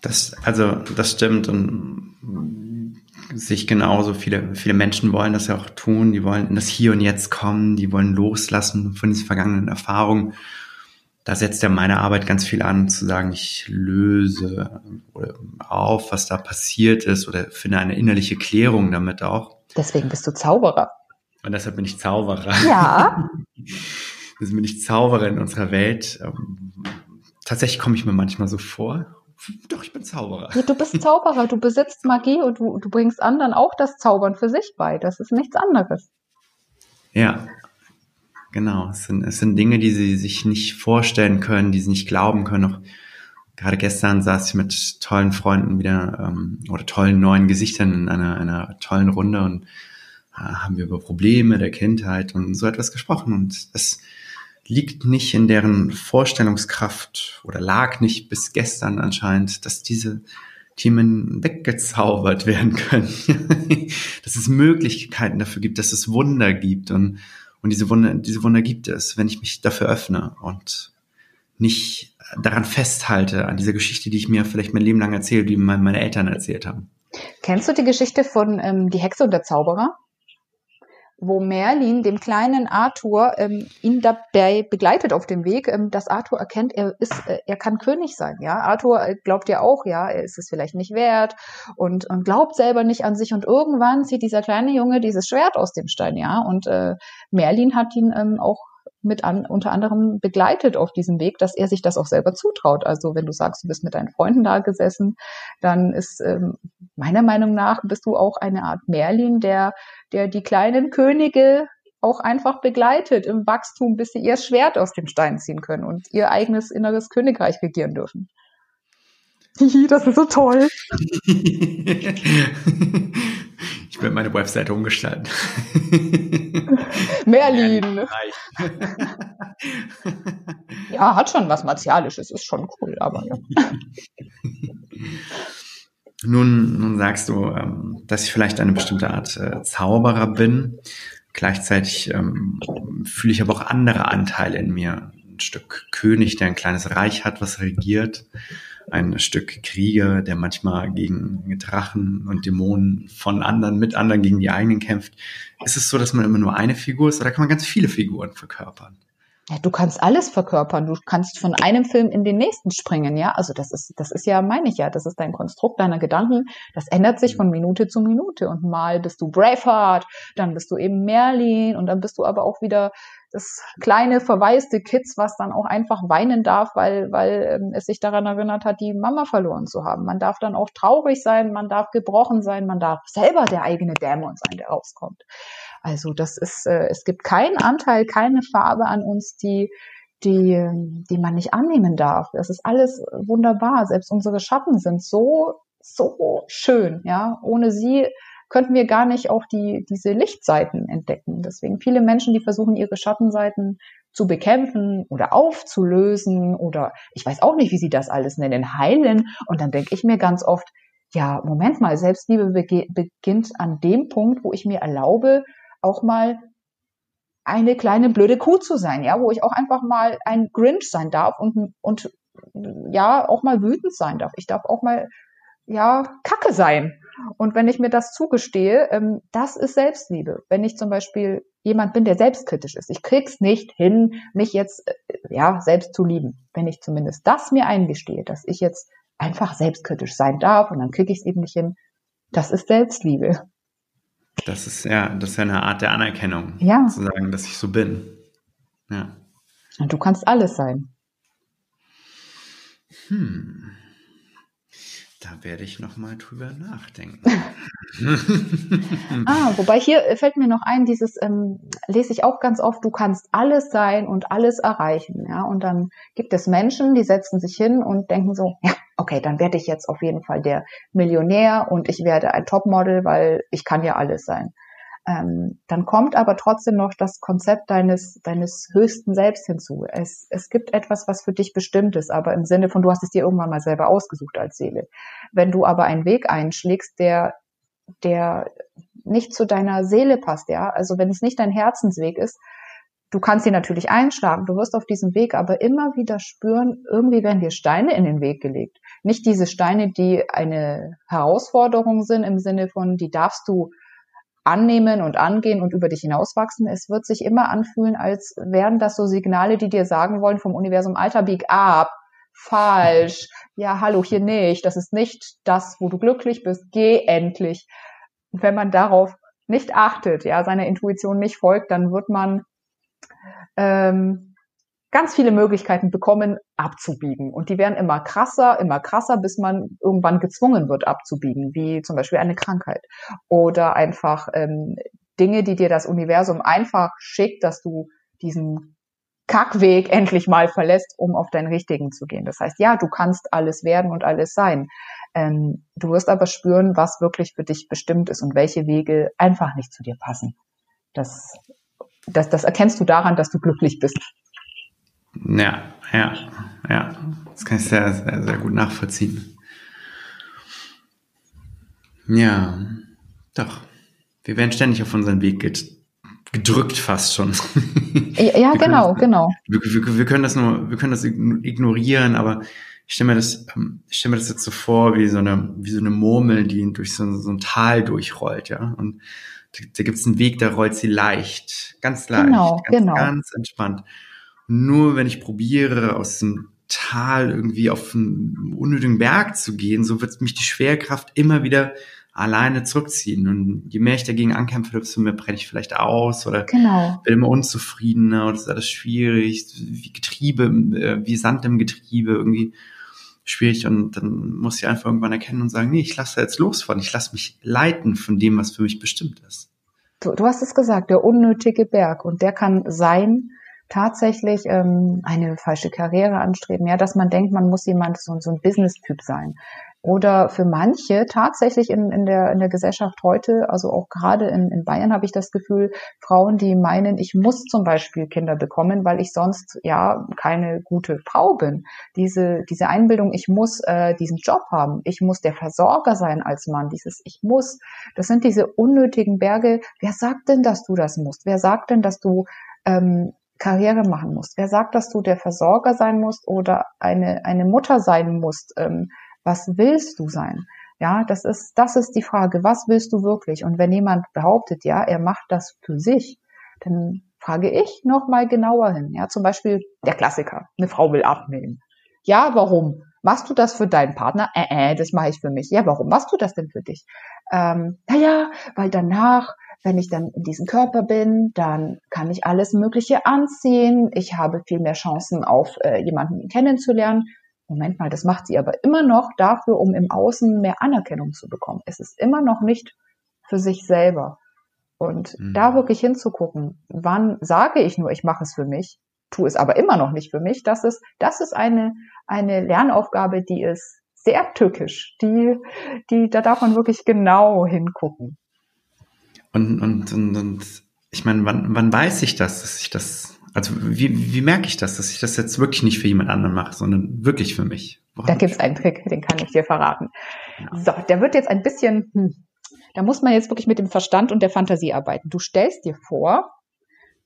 Das, also, das stimmt und sich genauso viele, viele Menschen wollen das ja auch tun. Die wollen in das Hier und Jetzt kommen. Die wollen loslassen von diesen vergangenen Erfahrungen da setzt ja meine Arbeit ganz viel an, zu sagen, ich löse auf, was da passiert ist oder finde eine innerliche Klärung damit auch. Deswegen bist du Zauberer. Und deshalb bin ich Zauberer. Ja. Deswegen bin ich Zauberer in unserer Welt. Ähm, tatsächlich komme ich mir manchmal so vor. Doch, ich bin Zauberer. Ja, du bist Zauberer, du besitzt Magie und du, du bringst anderen auch das Zaubern für sich bei. Das ist nichts anderes. Ja, Genau, es sind, es sind Dinge, die sie sich nicht vorstellen können, die sie nicht glauben können, noch gerade gestern saß ich mit tollen Freunden wieder ähm, oder tollen neuen Gesichtern in einer, einer tollen Runde und äh, haben wir über Probleme der Kindheit und so etwas gesprochen. Und es liegt nicht in deren Vorstellungskraft oder lag nicht bis gestern anscheinend, dass diese Themen weggezaubert werden können. dass es Möglichkeiten dafür gibt, dass es Wunder gibt und, und diese Wunder, diese Wunder gibt es, wenn ich mich dafür öffne und nicht daran festhalte, an dieser Geschichte, die ich mir vielleicht mein Leben lang erzähle, die meine Eltern erzählt haben. Kennst du die Geschichte von ähm, Die Hexe und der Zauberer? Wo Merlin dem kleinen Arthur ähm, ihn dabei begleitet auf dem Weg, ähm, dass Arthur erkennt, er ist, äh, er kann König sein. Ja, Arthur äh, glaubt ja auch, ja, er ist es vielleicht nicht wert und, und glaubt selber nicht an sich. Und irgendwann zieht dieser kleine Junge dieses Schwert aus dem Stein, ja. Und äh, Merlin hat ihn ähm, auch mit an, unter anderem begleitet auf diesem Weg, dass er sich das auch selber zutraut. Also wenn du sagst, du bist mit deinen Freunden da gesessen, dann ist ähm, meiner Meinung nach bist du auch eine Art Merlin, der, der die kleinen Könige auch einfach begleitet im Wachstum, bis sie ihr Schwert aus dem Stein ziehen können und ihr eigenes inneres Königreich regieren dürfen. das ist so toll. Werde meine Webseite umgestalten. Merlin. ja, hat schon was Martialisches, ist schon cool, aber ja. Nun, nun sagst du, ähm, dass ich vielleicht eine bestimmte Art äh, Zauberer bin. Gleichzeitig ähm, fühle ich aber auch andere Anteile in mir. Ein Stück König, der ein kleines Reich hat, was regiert ein Stück Krieger, der manchmal gegen Drachen und Dämonen von anderen, mit anderen gegen die eigenen kämpft. Ist es so, dass man immer nur eine Figur ist oder kann man ganz viele Figuren verkörpern? Ja, du kannst alles verkörpern. Du kannst von einem Film in den nächsten springen, ja. Also das ist, das ist ja, meine ich ja, das ist dein Konstrukt deiner Gedanken. Das ändert sich von Minute zu Minute. Und mal bist du Braveheart, dann bist du eben Merlin und dann bist du aber auch wieder das kleine verwaiste Kids, was dann auch einfach weinen darf, weil, weil ähm, es sich daran erinnert hat, die Mama verloren zu haben. Man darf dann auch traurig sein, man darf gebrochen sein, man darf selber der eigene Dämon sein, der rauskommt. Also das ist, äh, es gibt keinen Anteil, keine Farbe an uns, die die, die man nicht annehmen darf. Das ist alles wunderbar. Selbst unsere Schatten sind so, so schön, ja. Ohne sie könnten wir gar nicht auch die, diese Lichtseiten entdecken. Deswegen viele Menschen, die versuchen, ihre Schattenseiten zu bekämpfen oder aufzulösen oder ich weiß auch nicht, wie sie das alles nennen, heilen. Und dann denke ich mir ganz oft, ja, Moment mal, Selbstliebe beginnt an dem Punkt, wo ich mir erlaube, auch mal eine kleine blöde Kuh zu sein, ja, wo ich auch einfach mal ein Grinch sein darf und, und ja, auch mal wütend sein darf. Ich darf auch mal, ja, Kacke sein. Und wenn ich mir das zugestehe, ähm, das ist Selbstliebe. Wenn ich zum Beispiel jemand bin, der selbstkritisch ist, ich krieg's nicht hin, mich jetzt äh, ja selbst zu lieben. Wenn ich zumindest das mir eingestehe, dass ich jetzt einfach selbstkritisch sein darf und dann kriege ich es eben nicht hin, das ist Selbstliebe. Das ist ja, das ist ja eine Art der Anerkennung, ja. zu sagen, dass ich so bin. Ja. Und du kannst alles sein. Hm. Da werde ich noch mal drüber nachdenken. ah, wobei hier fällt mir noch ein, dieses ähm, lese ich auch ganz oft, du kannst alles sein und alles erreichen. Ja, und dann gibt es Menschen, die setzen sich hin und denken so, ja, okay, dann werde ich jetzt auf jeden Fall der Millionär und ich werde ein Topmodel, weil ich kann ja alles sein. Ähm, dann kommt aber trotzdem noch das Konzept deines, deines höchsten Selbst hinzu. Es, es gibt etwas, was für dich bestimmt ist, aber im Sinne von, du hast es dir irgendwann mal selber ausgesucht als Seele. Wenn du aber einen Weg einschlägst, der, der nicht zu deiner Seele passt, ja, also wenn es nicht dein Herzensweg ist, du kannst ihn natürlich einschlagen, du wirst auf diesem Weg aber immer wieder spüren, irgendwie werden dir Steine in den Weg gelegt. Nicht diese Steine, die eine Herausforderung sind im Sinne von, die darfst du annehmen und angehen und über dich hinauswachsen. Es wird sich immer anfühlen, als wären das so Signale, die dir sagen wollen vom Universum, alter, bieg ab, falsch, ja, hallo, hier nicht, das ist nicht das, wo du glücklich bist, geh endlich. Und wenn man darauf nicht achtet, ja, seiner Intuition nicht folgt, dann wird man ähm, ganz viele Möglichkeiten bekommen, abzubiegen. Und die werden immer krasser, immer krasser, bis man irgendwann gezwungen wird, abzubiegen, wie zum Beispiel eine Krankheit. Oder einfach ähm, Dinge, die dir das Universum einfach schickt, dass du diesen Kackweg endlich mal verlässt, um auf deinen richtigen zu gehen. Das heißt, ja, du kannst alles werden und alles sein. Ähm, du wirst aber spüren, was wirklich für dich bestimmt ist und welche Wege einfach nicht zu dir passen. Das, das, das erkennst du daran, dass du glücklich bist. Ja, ja, ja. Das kann ich sehr, sehr, sehr gut nachvollziehen. Ja, doch. Wir werden ständig auf unseren Weg gedrückt fast schon. Ja, ja genau, das, genau. Wir, wir, wir, können das nur, wir können das ignorieren, aber ich stelle mir das, ähm, ich stelle mir das jetzt so vor, wie so eine, wie so eine Murmel, die durch so, so ein Tal durchrollt, ja. Und da, da gibt es einen Weg, da rollt sie leicht, ganz leicht, genau, ganz, genau. ganz entspannt. Nur wenn ich probiere, aus dem Tal irgendwie auf einen unnötigen Berg zu gehen, so wird mich die Schwerkraft immer wieder alleine zurückziehen. Und je mehr ich dagegen ankämpfe, desto mehr brenne ich vielleicht aus oder genau. bin immer unzufriedener oder ist alles schwierig, wie Getriebe, äh, wie Sand im Getriebe irgendwie schwierig. Und dann muss ich einfach irgendwann erkennen und sagen, nee, ich lasse jetzt los von, ich lasse mich leiten von dem, was für mich bestimmt ist. Du, du hast es gesagt, der unnötige Berg. Und der kann sein, tatsächlich ähm, eine falsche Karriere anstreben, ja, dass man denkt, man muss jemand so, so ein Business-Typ sein. Oder für manche tatsächlich in, in, der, in der Gesellschaft heute, also auch gerade in, in Bayern habe ich das Gefühl, Frauen, die meinen, ich muss zum Beispiel Kinder bekommen, weil ich sonst ja keine gute Frau bin. Diese, diese Einbildung, ich muss äh, diesen Job haben, ich muss der Versorger sein als Mann, dieses ich muss, das sind diese unnötigen Berge. Wer sagt denn, dass du das musst? Wer sagt denn, dass du ähm, Karriere machen musst? Wer sagt, dass du der Versorger sein musst oder eine, eine Mutter sein musst? Ähm, was willst du sein? Ja, das ist, das ist die Frage. Was willst du wirklich? Und wenn jemand behauptet, ja, er macht das für sich, dann frage ich noch mal genauer hin. Ja, zum Beispiel der Klassiker. Eine Frau will abnehmen. Ja, warum? Machst du das für deinen Partner? Äh, äh, das mache ich für mich. Ja, warum machst du das denn für dich? Ähm, naja, weil danach, wenn ich dann in diesem Körper bin, dann kann ich alles Mögliche anziehen. Ich habe viel mehr Chancen, auf äh, jemanden kennenzulernen. Moment mal, das macht sie aber immer noch dafür, um im Außen mehr Anerkennung zu bekommen. Es ist immer noch nicht für sich selber. Und mhm. da wirklich hinzugucken, wann sage ich nur, ich mache es für mich, tue es aber immer noch nicht für mich, das ist, das ist eine, eine Lernaufgabe, die ist sehr tückisch. Die, die, da darf man wirklich genau hingucken. Und, und, und, und ich meine, wann, wann weiß ich das, dass ich das also wie, wie merke ich das, dass ich das jetzt wirklich nicht für jemand anderen mache, sondern wirklich für mich? Woran da gibt es einen Trick, den kann ich dir verraten. Ja. So, der wird jetzt ein bisschen, hm, da muss man jetzt wirklich mit dem Verstand und der Fantasie arbeiten. Du stellst dir vor,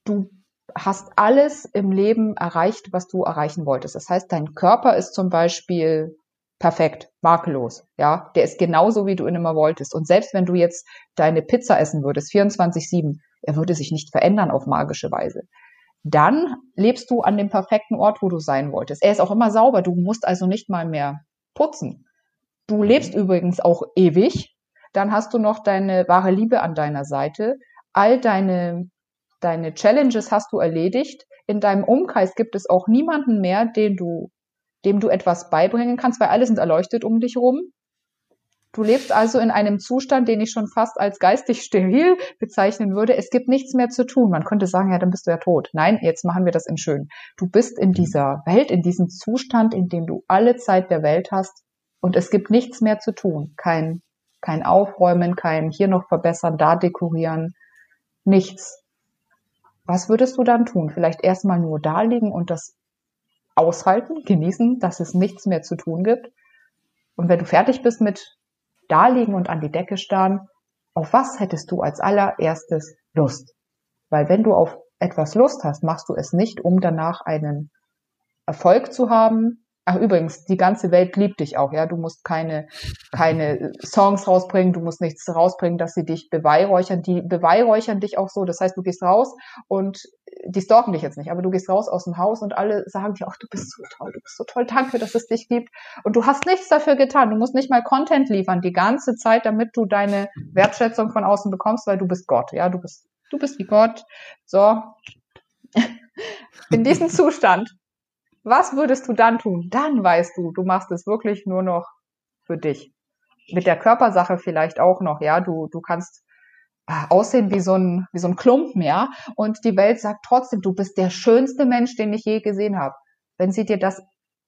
du hast alles im Leben erreicht, was du erreichen wolltest. Das heißt, dein Körper ist zum Beispiel perfekt, makellos, ja, der ist genauso, wie du ihn immer wolltest. Und selbst wenn du jetzt deine Pizza essen würdest, 24-7, er würde sich nicht verändern auf magische Weise dann lebst du an dem perfekten Ort, wo du sein wolltest. Er ist auch immer sauber, du musst also nicht mal mehr putzen. Du lebst übrigens auch ewig, dann hast du noch deine wahre Liebe an deiner Seite. All deine, deine Challenges hast du erledigt. In deinem Umkreis gibt es auch niemanden mehr, den du, dem du etwas beibringen kannst, weil alle sind erleuchtet um dich rum. Du lebst also in einem Zustand, den ich schon fast als geistig steril bezeichnen würde. Es gibt nichts mehr zu tun. Man könnte sagen, ja, dann bist du ja tot. Nein, jetzt machen wir das in schön. Du bist in dieser Welt, in diesem Zustand, in dem du alle Zeit der Welt hast und es gibt nichts mehr zu tun. Kein, kein Aufräumen, kein hier noch verbessern, da dekorieren, nichts. Was würdest du dann tun? Vielleicht erstmal nur da liegen und das aushalten, genießen, dass es nichts mehr zu tun gibt. Und wenn du fertig bist mit da liegen und an die Decke starren, auf was hättest du als allererstes Lust? Weil wenn du auf etwas Lust hast, machst du es nicht, um danach einen Erfolg zu haben, Ach übrigens, die ganze Welt liebt dich auch, ja. Du musst keine, keine Songs rausbringen, du musst nichts rausbringen, dass sie dich beweihräuchern. Die beweihräuchern dich auch so. Das heißt, du gehst raus und die stalken dich jetzt nicht, aber du gehst raus aus dem Haus und alle sagen dir, ach, du bist so toll, du bist so toll, danke, dass es dich gibt. Und du hast nichts dafür getan. Du musst nicht mal Content liefern die ganze Zeit, damit du deine Wertschätzung von außen bekommst, weil du bist Gott, ja. Du bist, du bist wie Gott. So. In diesem Zustand was würdest du dann tun? Dann weißt du, du machst es wirklich nur noch für dich. Mit der Körpersache vielleicht auch noch, ja. Du, du kannst aussehen wie so ein, wie so ein Klumpen, ja. Und die Welt sagt trotzdem, du bist der schönste Mensch, den ich je gesehen habe. Wenn sie dir das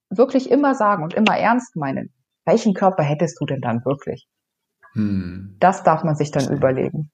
wirklich immer sagen und immer ernst meinen, welchen Körper hättest du denn dann wirklich? Hm. Das darf man sich dann überlegen.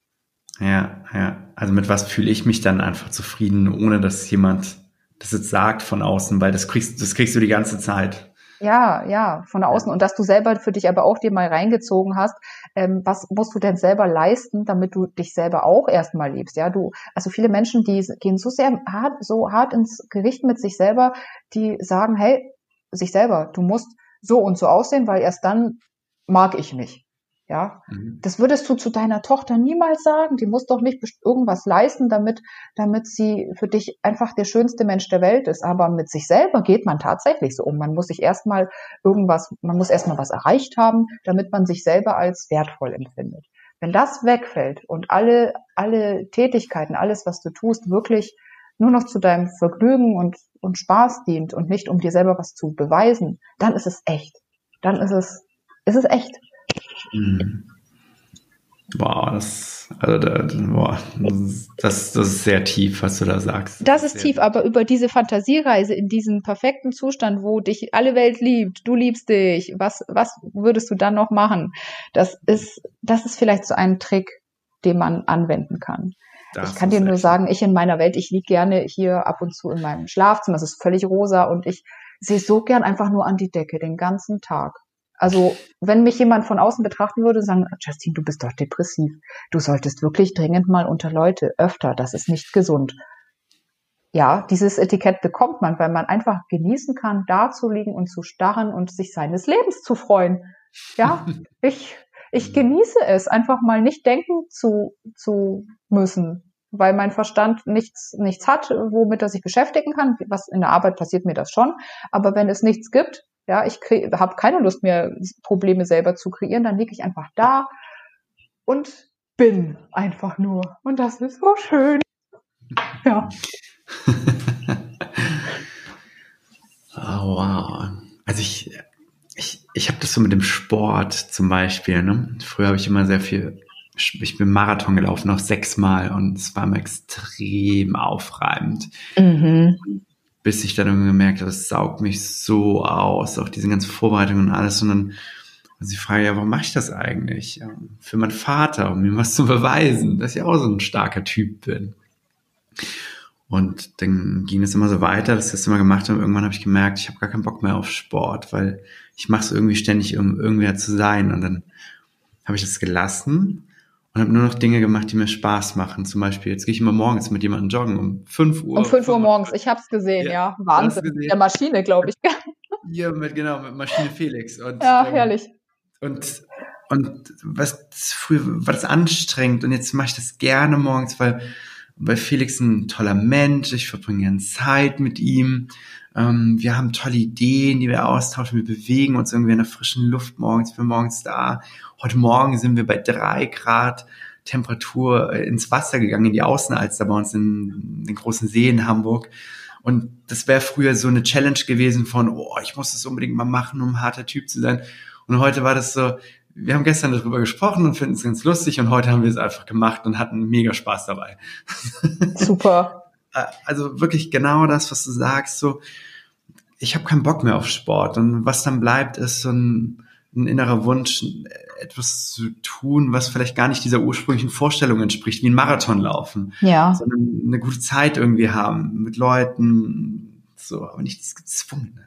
Ja, ja. Also mit was fühle ich mich dann einfach zufrieden, ohne dass jemand das jetzt sagt von außen, weil das kriegst, das kriegst du die ganze Zeit. Ja, ja, von außen. Und dass du selber für dich aber auch dir mal reingezogen hast, ähm, was musst du denn selber leisten, damit du dich selber auch erstmal liebst? Ja, du, also viele Menschen, die gehen so sehr hart, so hart ins Gericht mit sich selber, die sagen, hey, sich selber, du musst so und so aussehen, weil erst dann mag ich mich. Ja, mhm. das würdest du zu deiner Tochter niemals sagen. Die muss doch nicht irgendwas leisten, damit, damit sie für dich einfach der schönste Mensch der Welt ist. Aber mit sich selber geht man tatsächlich so um. Man muss sich erstmal irgendwas, man muss erstmal was erreicht haben, damit man sich selber als wertvoll empfindet. Wenn das wegfällt und alle, alle Tätigkeiten, alles, was du tust, wirklich nur noch zu deinem Vergnügen und, und Spaß dient und nicht um dir selber was zu beweisen, dann ist es echt. Dann ist es, ist es echt. Mhm. Boah, das, also da, boah, das, das ist sehr tief, was du da sagst. Das ist tief, aber über diese Fantasiereise in diesen perfekten Zustand, wo dich alle Welt liebt, du liebst dich, was, was würdest du dann noch machen? Das ist, das ist vielleicht so ein Trick, den man anwenden kann. Das ich kann dir nur sagen, ich in meiner Welt, ich liege gerne hier ab und zu in meinem Schlafzimmer, es ist völlig rosa und ich sehe so gern einfach nur an die Decke den ganzen Tag. Also wenn mich jemand von außen betrachten würde, sagen, Justin, du bist doch depressiv. Du solltest wirklich dringend mal unter Leute öfter. Das ist nicht gesund. Ja, dieses Etikett bekommt man, weil man einfach genießen kann, da zu liegen und zu starren und sich seines Lebens zu freuen. Ja, ich, ich genieße es, einfach mal nicht denken zu, zu müssen, weil mein Verstand nichts, nichts hat, womit er sich beschäftigen kann. Was in der Arbeit passiert mir das schon. Aber wenn es nichts gibt, ja, ich habe keine Lust mehr, Probleme selber zu kreieren, dann liege ich einfach da und bin einfach nur. Und das ist so schön. Ja. oh, wow. Also ich, ich, ich habe das so mit dem Sport zum Beispiel. Ne? Früher habe ich immer sehr viel, ich bin Marathon gelaufen, noch sechsmal und es war immer extrem aufreibend. Mhm bis ich dann irgendwie gemerkt habe, es saugt mich so aus, auch diese ganzen Vorbereitungen und alles. Und dann also die Frage, ja, warum mache ich das eigentlich? Für meinen Vater, um ihm was zu beweisen, dass ich auch so ein starker Typ bin. Und dann ging es immer so weiter, dass ich das immer gemacht habe. Irgendwann habe ich gemerkt, ich habe gar keinen Bock mehr auf Sport, weil ich mache es irgendwie ständig, um irgendwer zu sein. Und dann habe ich das gelassen und habe nur noch Dinge gemacht, die mir Spaß machen. Zum Beispiel, jetzt gehe ich immer morgens mit jemandem joggen um 5 Uhr. Um 5 Uhr morgens, ich habe es gesehen, ja. ja. Wahnsinn. Gesehen. Der Maschine, glaube ich. Hier mit, genau, mit Maschine Felix. Und, ja, ähm, herrlich. Und, und was früher war das anstrengend und jetzt mache ich das gerne morgens, weil, weil Felix ein toller Mensch, ich verbringe gerne Zeit mit ihm. Ähm, wir haben tolle Ideen, die wir austauschen. Wir bewegen uns irgendwie in der frischen Luft morgens. Wir morgens da. Heute Morgen sind wir bei drei Grad Temperatur äh, ins Wasser gegangen, in die Außenalster bei uns in den großen See in Hamburg. Und das wäre früher so eine Challenge gewesen von, oh, ich muss das unbedingt mal machen, um ein harter Typ zu sein. Und heute war das so, wir haben gestern darüber gesprochen und finden es ganz lustig und heute haben wir es einfach gemacht und hatten mega Spaß dabei. Super. Äh, also wirklich genau das, was du sagst, so, ich habe keinen Bock mehr auf Sport. Und was dann bleibt, ist so ein, ein innerer Wunsch, etwas zu tun, was vielleicht gar nicht dieser ursprünglichen Vorstellung entspricht, wie ein Marathon laufen. Ja. Sondern eine gute Zeit irgendwie haben, mit Leuten, so, aber nicht das Gezwungene.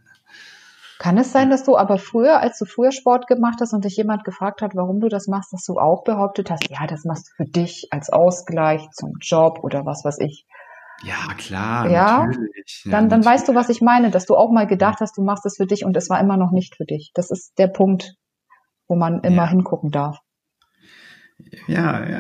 Kann es sein, dass du aber früher, als du früher Sport gemacht hast und dich jemand gefragt hat, warum du das machst, dass du auch behauptet hast, ja, das machst du für dich als Ausgleich zum Job oder was weiß ich? Ja, klar, ja, natürlich. Ja, dann, dann weißt du, was ich meine, dass du auch mal gedacht hast, du machst es für dich und es war immer noch nicht für dich. Das ist der Punkt, wo man immer ja. hingucken darf. Ja, ja,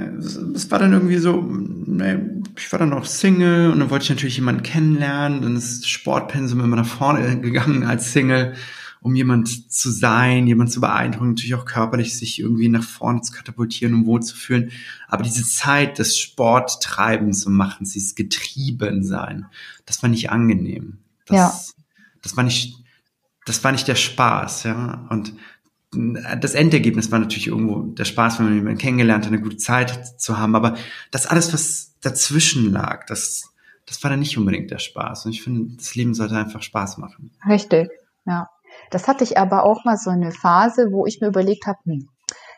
es war dann irgendwie so, ne, ich war dann noch Single und dann wollte ich natürlich jemanden kennenlernen, dann ist Sportpensum immer nach vorne gegangen als Single um jemand zu sein, jemand zu beeindrucken, natürlich auch körperlich sich irgendwie nach vorne zu katapultieren und wohlzufühlen. Aber diese Zeit des Sporttreibens und Machens, dieses Getriebensein, das war nicht angenehm. Das, ja. das war nicht, das war nicht der Spaß, ja. Und das Endergebnis war natürlich irgendwo der Spaß, wenn man jemanden kennengelernt hat, eine gute Zeit zu haben, aber das alles, was dazwischen lag, das, das war dann nicht unbedingt der Spaß. Und ich finde, das Leben sollte einfach Spaß machen. Richtig, ja. Das hatte ich aber auch mal so eine Phase, wo ich mir überlegt habe, hm,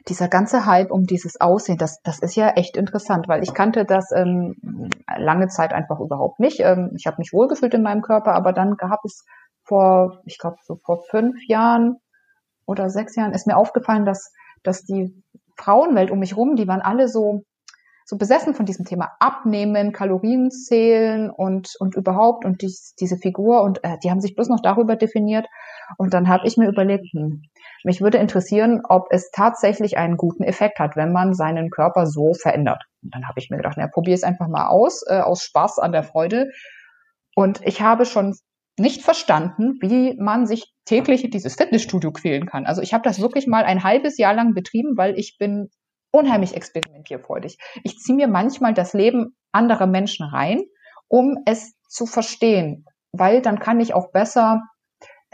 dieser ganze Hype um dieses Aussehen, das, das ist ja echt interessant, weil ich kannte das ähm, lange Zeit einfach überhaupt nicht. Ähm, ich habe mich wohlgefühlt in meinem Körper, aber dann gab es vor, ich glaube, so vor fünf Jahren oder sechs Jahren ist mir aufgefallen, dass, dass die Frauenwelt um mich rum, die waren alle so, so besessen von diesem Thema Abnehmen, Kalorien zählen und, und überhaupt und die, diese Figur und äh, die haben sich bloß noch darüber definiert. Und dann habe ich mir überlegt, hm, mich würde interessieren, ob es tatsächlich einen guten Effekt hat, wenn man seinen Körper so verändert. Und dann habe ich mir gedacht, na, probier es einfach mal aus, äh, aus Spaß an der Freude. Und ich habe schon nicht verstanden, wie man sich täglich dieses Fitnessstudio quälen kann. Also ich habe das wirklich mal ein halbes Jahr lang betrieben, weil ich bin unheimlich experimentierfreudig. Ich ziehe mir manchmal das Leben anderer Menschen rein, um es zu verstehen, weil dann kann ich auch besser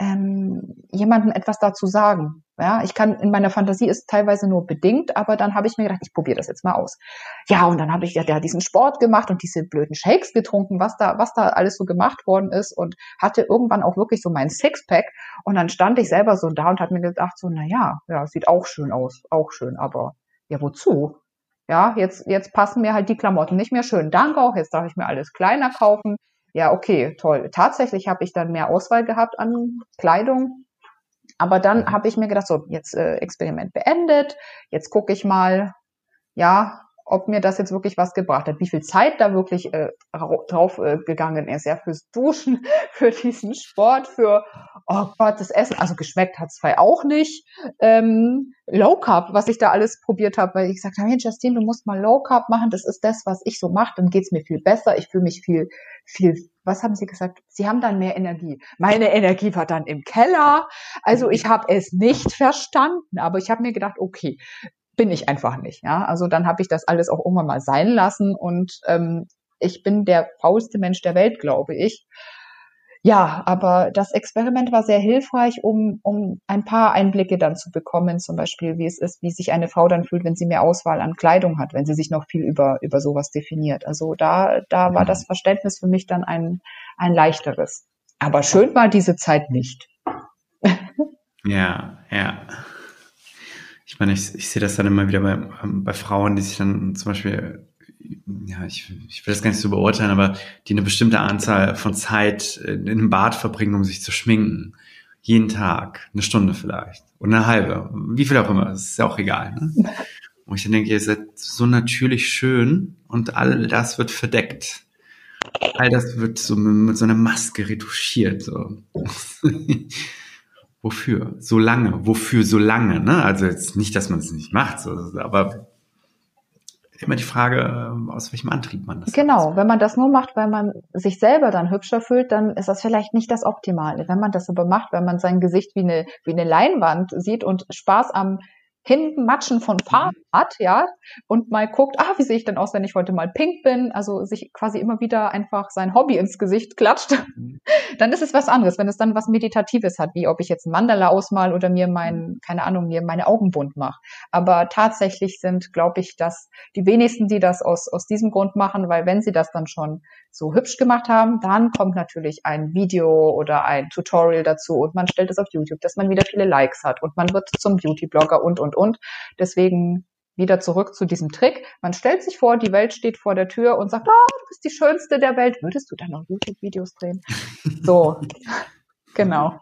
ähm, jemandem etwas dazu sagen. Ja, ich kann in meiner Fantasie ist teilweise nur bedingt, aber dann habe ich mir gedacht, ich probiere das jetzt mal aus. Ja, und dann habe ich ja, ja diesen Sport gemacht und diese blöden Shakes getrunken, was da was da alles so gemacht worden ist und hatte irgendwann auch wirklich so mein Sixpack und dann stand ich selber so da und habe mir gedacht so, na ja, ja, sieht auch schön aus, auch schön, aber ja, wozu? Ja, jetzt jetzt passen mir halt die Klamotten nicht mehr schön. Danke auch, jetzt darf ich mir alles kleiner kaufen ja, okay, toll. Tatsächlich habe ich dann mehr Auswahl gehabt an Kleidung. Aber dann mhm. habe ich mir gedacht, so, jetzt äh, Experiment beendet, jetzt gucke ich mal, ja, ob mir das jetzt wirklich was gebracht hat, wie viel Zeit da wirklich äh, drauf äh, gegangen ist, ja, fürs Duschen, für diesen Sport, für, oh Gott, das Essen, also geschmeckt hat es auch nicht. Ähm, Low Carb, was ich da alles probiert habe, weil ich gesagt habe, hey Justine, du musst mal Low Carb machen, das ist das, was ich so mache, dann geht's mir viel besser, ich fühle mich viel, viel, was haben Sie gesagt? Sie haben dann mehr Energie. Meine Energie war dann im Keller, also ich habe es nicht verstanden, aber ich habe mir gedacht, okay, bin ich einfach nicht. Ja, also dann habe ich das alles auch irgendwann mal sein lassen und ähm, ich bin der faulste Mensch der Welt, glaube ich. Ja, aber das Experiment war sehr hilfreich, um, um ein paar Einblicke dann zu bekommen, zum Beispiel, wie es ist, wie sich eine Frau dann fühlt, wenn sie mehr Auswahl an Kleidung hat, wenn sie sich noch viel über, über sowas definiert. Also da, da war das Verständnis für mich dann ein, ein leichteres. Aber schön war diese Zeit nicht. Ja, ja ich meine, ich, ich sehe das dann immer wieder bei, bei Frauen, die sich dann zum Beispiel, ja, ich, ich will das gar nicht so beurteilen, aber die eine bestimmte Anzahl von Zeit in einem Bad verbringen, um sich zu schminken. Jeden Tag, eine Stunde vielleicht. Oder eine halbe. Wie viel auch immer, das ist ja auch egal. Ne? Und ich dann denke, ihr seid so natürlich schön und all das wird verdeckt. All das wird so mit, mit so einer Maske retuschiert. So. wofür? So lange. Wofür so lange? Ne? Also jetzt nicht, dass man es nicht macht, so, aber immer die Frage, aus welchem Antrieb man das Genau, wenn man das nur macht, weil man sich selber dann hübscher fühlt, dann ist das vielleicht nicht das Optimale. Wenn man das aber macht, wenn man sein Gesicht wie eine, wie eine Leinwand sieht und Spaß am Hinmatschen von Farben mhm. hat, ja, und mal guckt, ah, wie sehe ich denn aus, wenn ich heute mal pink bin, also sich quasi immer wieder einfach sein Hobby ins Gesicht klatscht, mhm. dann ist es was anderes, wenn es dann was Meditatives hat, wie ob ich jetzt ein Mandala ausmal oder mir mein, keine Ahnung, mir meine Augen bunt mache. Aber tatsächlich sind, glaube ich, dass die wenigsten, die das aus, aus diesem Grund machen, weil wenn sie das dann schon so hübsch gemacht haben, dann kommt natürlich ein Video oder ein Tutorial dazu und man stellt es auf YouTube, dass man wieder viele Likes hat und man wird zum Beauty-Blogger und, und, und. Deswegen wieder zurück zu diesem Trick. Man stellt sich vor, die Welt steht vor der Tür und sagt, oh, du bist die Schönste der Welt. Würdest du dann noch YouTube-Videos drehen? So, genau.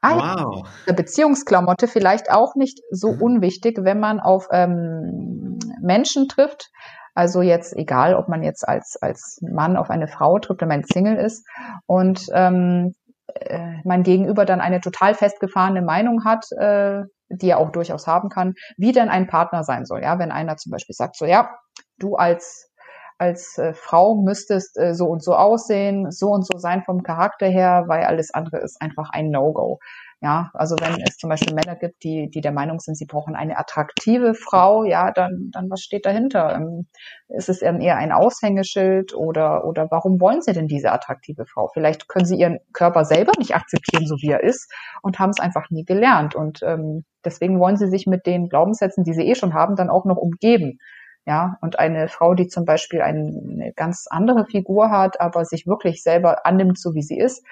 Ah, wow. Ja, Beziehungsklamotte vielleicht auch nicht so mhm. unwichtig, wenn man auf ähm, Menschen trifft. Also jetzt egal, ob man jetzt als als Mann auf eine Frau trifft, wenn man Single ist und ähm, äh, mein Gegenüber dann eine total festgefahrene Meinung hat, äh, die er auch durchaus haben kann, wie denn ein Partner sein soll. Ja, wenn einer zum Beispiel sagt, so ja, du als als äh, Frau müsstest äh, so und so aussehen, so und so sein vom Charakter her, weil alles andere ist einfach ein No-Go. Ja, also wenn es zum Beispiel Männer gibt, die, die der Meinung sind, sie brauchen eine attraktive Frau, ja, dann, dann was steht dahinter? Ähm, ist es eher ein Aushängeschild oder, oder warum wollen sie denn diese attraktive Frau? Vielleicht können sie ihren Körper selber nicht akzeptieren, so wie er ist und haben es einfach nie gelernt. Und ähm, deswegen wollen sie sich mit den Glaubenssätzen, die sie eh schon haben, dann auch noch umgeben. Ja, und eine Frau, die zum Beispiel eine ganz andere Figur hat, aber sich wirklich selber annimmt, so wie sie ist,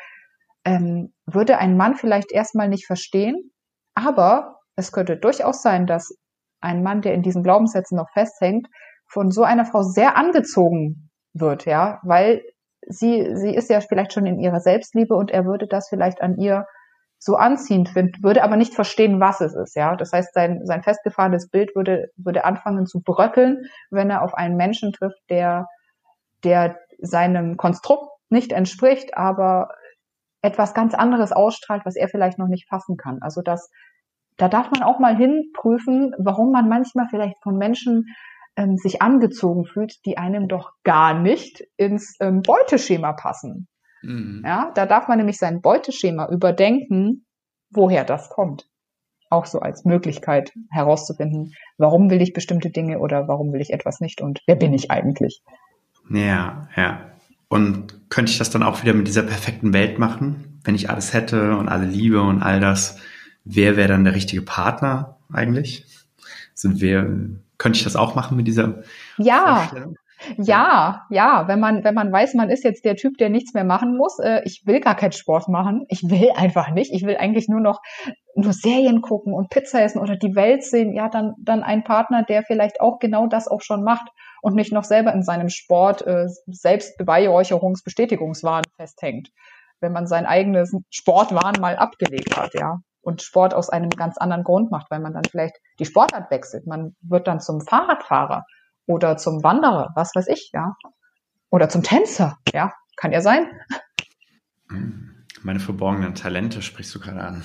ähm, würde ein Mann vielleicht erstmal nicht verstehen, aber es könnte durchaus sein, dass ein Mann, der in diesen Glaubenssätzen noch festhängt, von so einer Frau sehr angezogen wird, ja, weil sie, sie ist ja vielleicht schon in ihrer Selbstliebe und er würde das vielleicht an ihr so anziehend finden, würde aber nicht verstehen, was es ist, ja. Das heißt, sein, sein festgefahrenes Bild würde, würde anfangen zu bröckeln, wenn er auf einen Menschen trifft, der, der seinem Konstrukt nicht entspricht, aber etwas ganz anderes ausstrahlt, was er vielleicht noch nicht fassen kann. Also das, da darf man auch mal hinprüfen, warum man manchmal vielleicht von Menschen ähm, sich angezogen fühlt, die einem doch gar nicht ins ähm, Beuteschema passen. Mhm. Ja, da darf man nämlich sein Beuteschema überdenken, woher das kommt. Auch so als Möglichkeit herauszufinden, warum will ich bestimmte Dinge oder warum will ich etwas nicht und wer bin ich eigentlich? Ja, ja. Und könnte ich das dann auch wieder mit dieser perfekten Welt machen, wenn ich alles hätte und alle Liebe und all das? Wer wäre dann der richtige Partner eigentlich? Also wer, könnte ich das auch machen mit dieser ja. Ja, ja, wenn man, wenn man weiß, man ist jetzt der Typ, der nichts mehr machen muss. Äh, ich will gar keinen Sport machen. Ich will einfach nicht. Ich will eigentlich nur noch nur Serien gucken und Pizza essen oder die Welt sehen. Ja, dann, dann ein Partner, der vielleicht auch genau das auch schon macht und nicht noch selber in seinem Sport äh, Selbstbeweihräucherungsbestätigungswahn festhängt, wenn man sein eigenes Sportwahn mal abgelegt hat, ja. Und Sport aus einem ganz anderen Grund macht, weil man dann vielleicht die Sportart wechselt. Man wird dann zum Fahrradfahrer oder zum Wanderer, was weiß ich, ja. Oder zum Tänzer, ja. Kann ja sein. Meine verborgenen Talente sprichst du gerade an.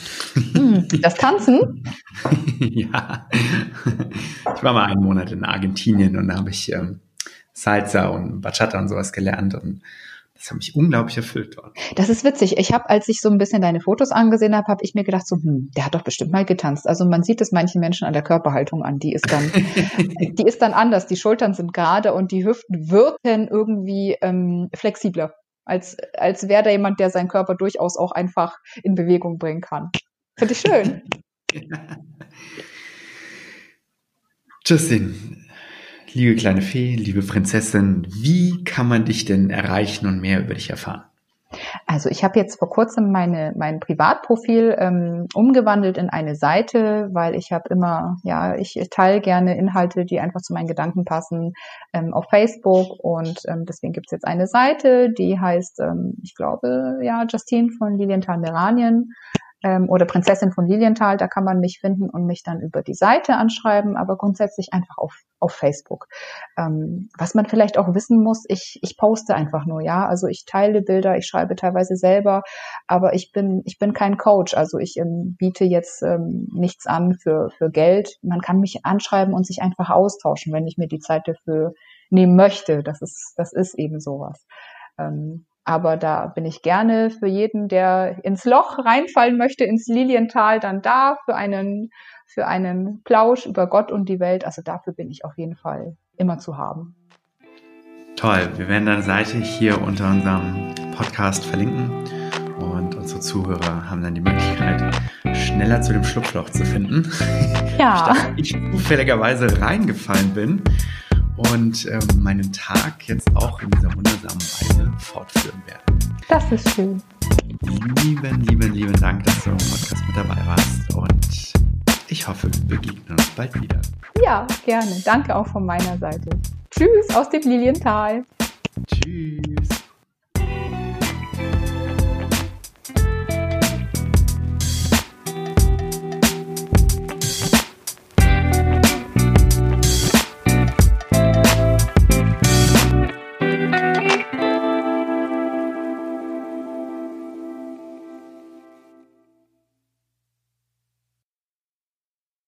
Hm, das Tanzen? ja. Ich war mal einen Monat in Argentinien und da habe ich ähm, Salsa und Bachata und sowas gelernt und das hat mich unglaublich erfüllt dort. Das ist witzig. Ich habe, als ich so ein bisschen deine Fotos angesehen habe, habe ich mir gedacht, so, hm, der hat doch bestimmt mal getanzt. Also man sieht es manchen Menschen an der Körperhaltung an. Die ist dann, die ist dann anders. Die Schultern sind gerade und die Hüften wirken irgendwie ähm, flexibler als, als wäre da jemand, der seinen Körper durchaus auch einfach in Bewegung bringen kann. Finde ich schön. Justin, liebe kleine Fee, liebe Prinzessin, wie kann man dich denn erreichen und mehr über dich erfahren? Also ich habe jetzt vor kurzem meine, mein Privatprofil ähm, umgewandelt in eine Seite, weil ich habe immer, ja, ich teile gerne Inhalte, die einfach zu meinen Gedanken passen, ähm, auf Facebook. Und ähm, deswegen gibt es jetzt eine Seite, die heißt, ähm, ich glaube, ja, Justine von Lilienthal Meranien ähm, oder Prinzessin von Lilienthal, da kann man mich finden und mich dann über die Seite anschreiben, aber grundsätzlich einfach auf, auf Facebook. Ähm, was man vielleicht auch wissen muss, ich, ich poste einfach nur, ja, also ich teile Bilder, ich schreibe teilweise selber, aber ich bin, ich bin kein Coach, also ich ähm, biete jetzt ähm, nichts an für, für Geld. Man kann mich anschreiben und sich einfach austauschen, wenn ich mir die Zeit dafür nehmen möchte. Das ist, das ist eben sowas. Ähm, aber da bin ich gerne für jeden, der ins Loch reinfallen möchte, ins Liliental, dann da für einen, für einen Plausch über Gott und die Welt. Also dafür bin ich auf jeden Fall immer zu haben. Toll. Wir werden deine Seite hier unter unserem Podcast verlinken und unsere Zuhörer haben dann die Möglichkeit, schneller zu dem Schlupfloch zu finden. Ja. ich zufälligerweise reingefallen bin und ähm, meinen Tag jetzt auch in dieser wundersamen Weise fortführen werde. Das ist schön. Lieben, lieben, lieben Dank, dass du im Podcast mit dabei warst und ich hoffe, wir begegnen uns bald wieder. Ja, gerne. Danke auch von meiner Seite. Tschüss aus dem Liliental. Tschüss.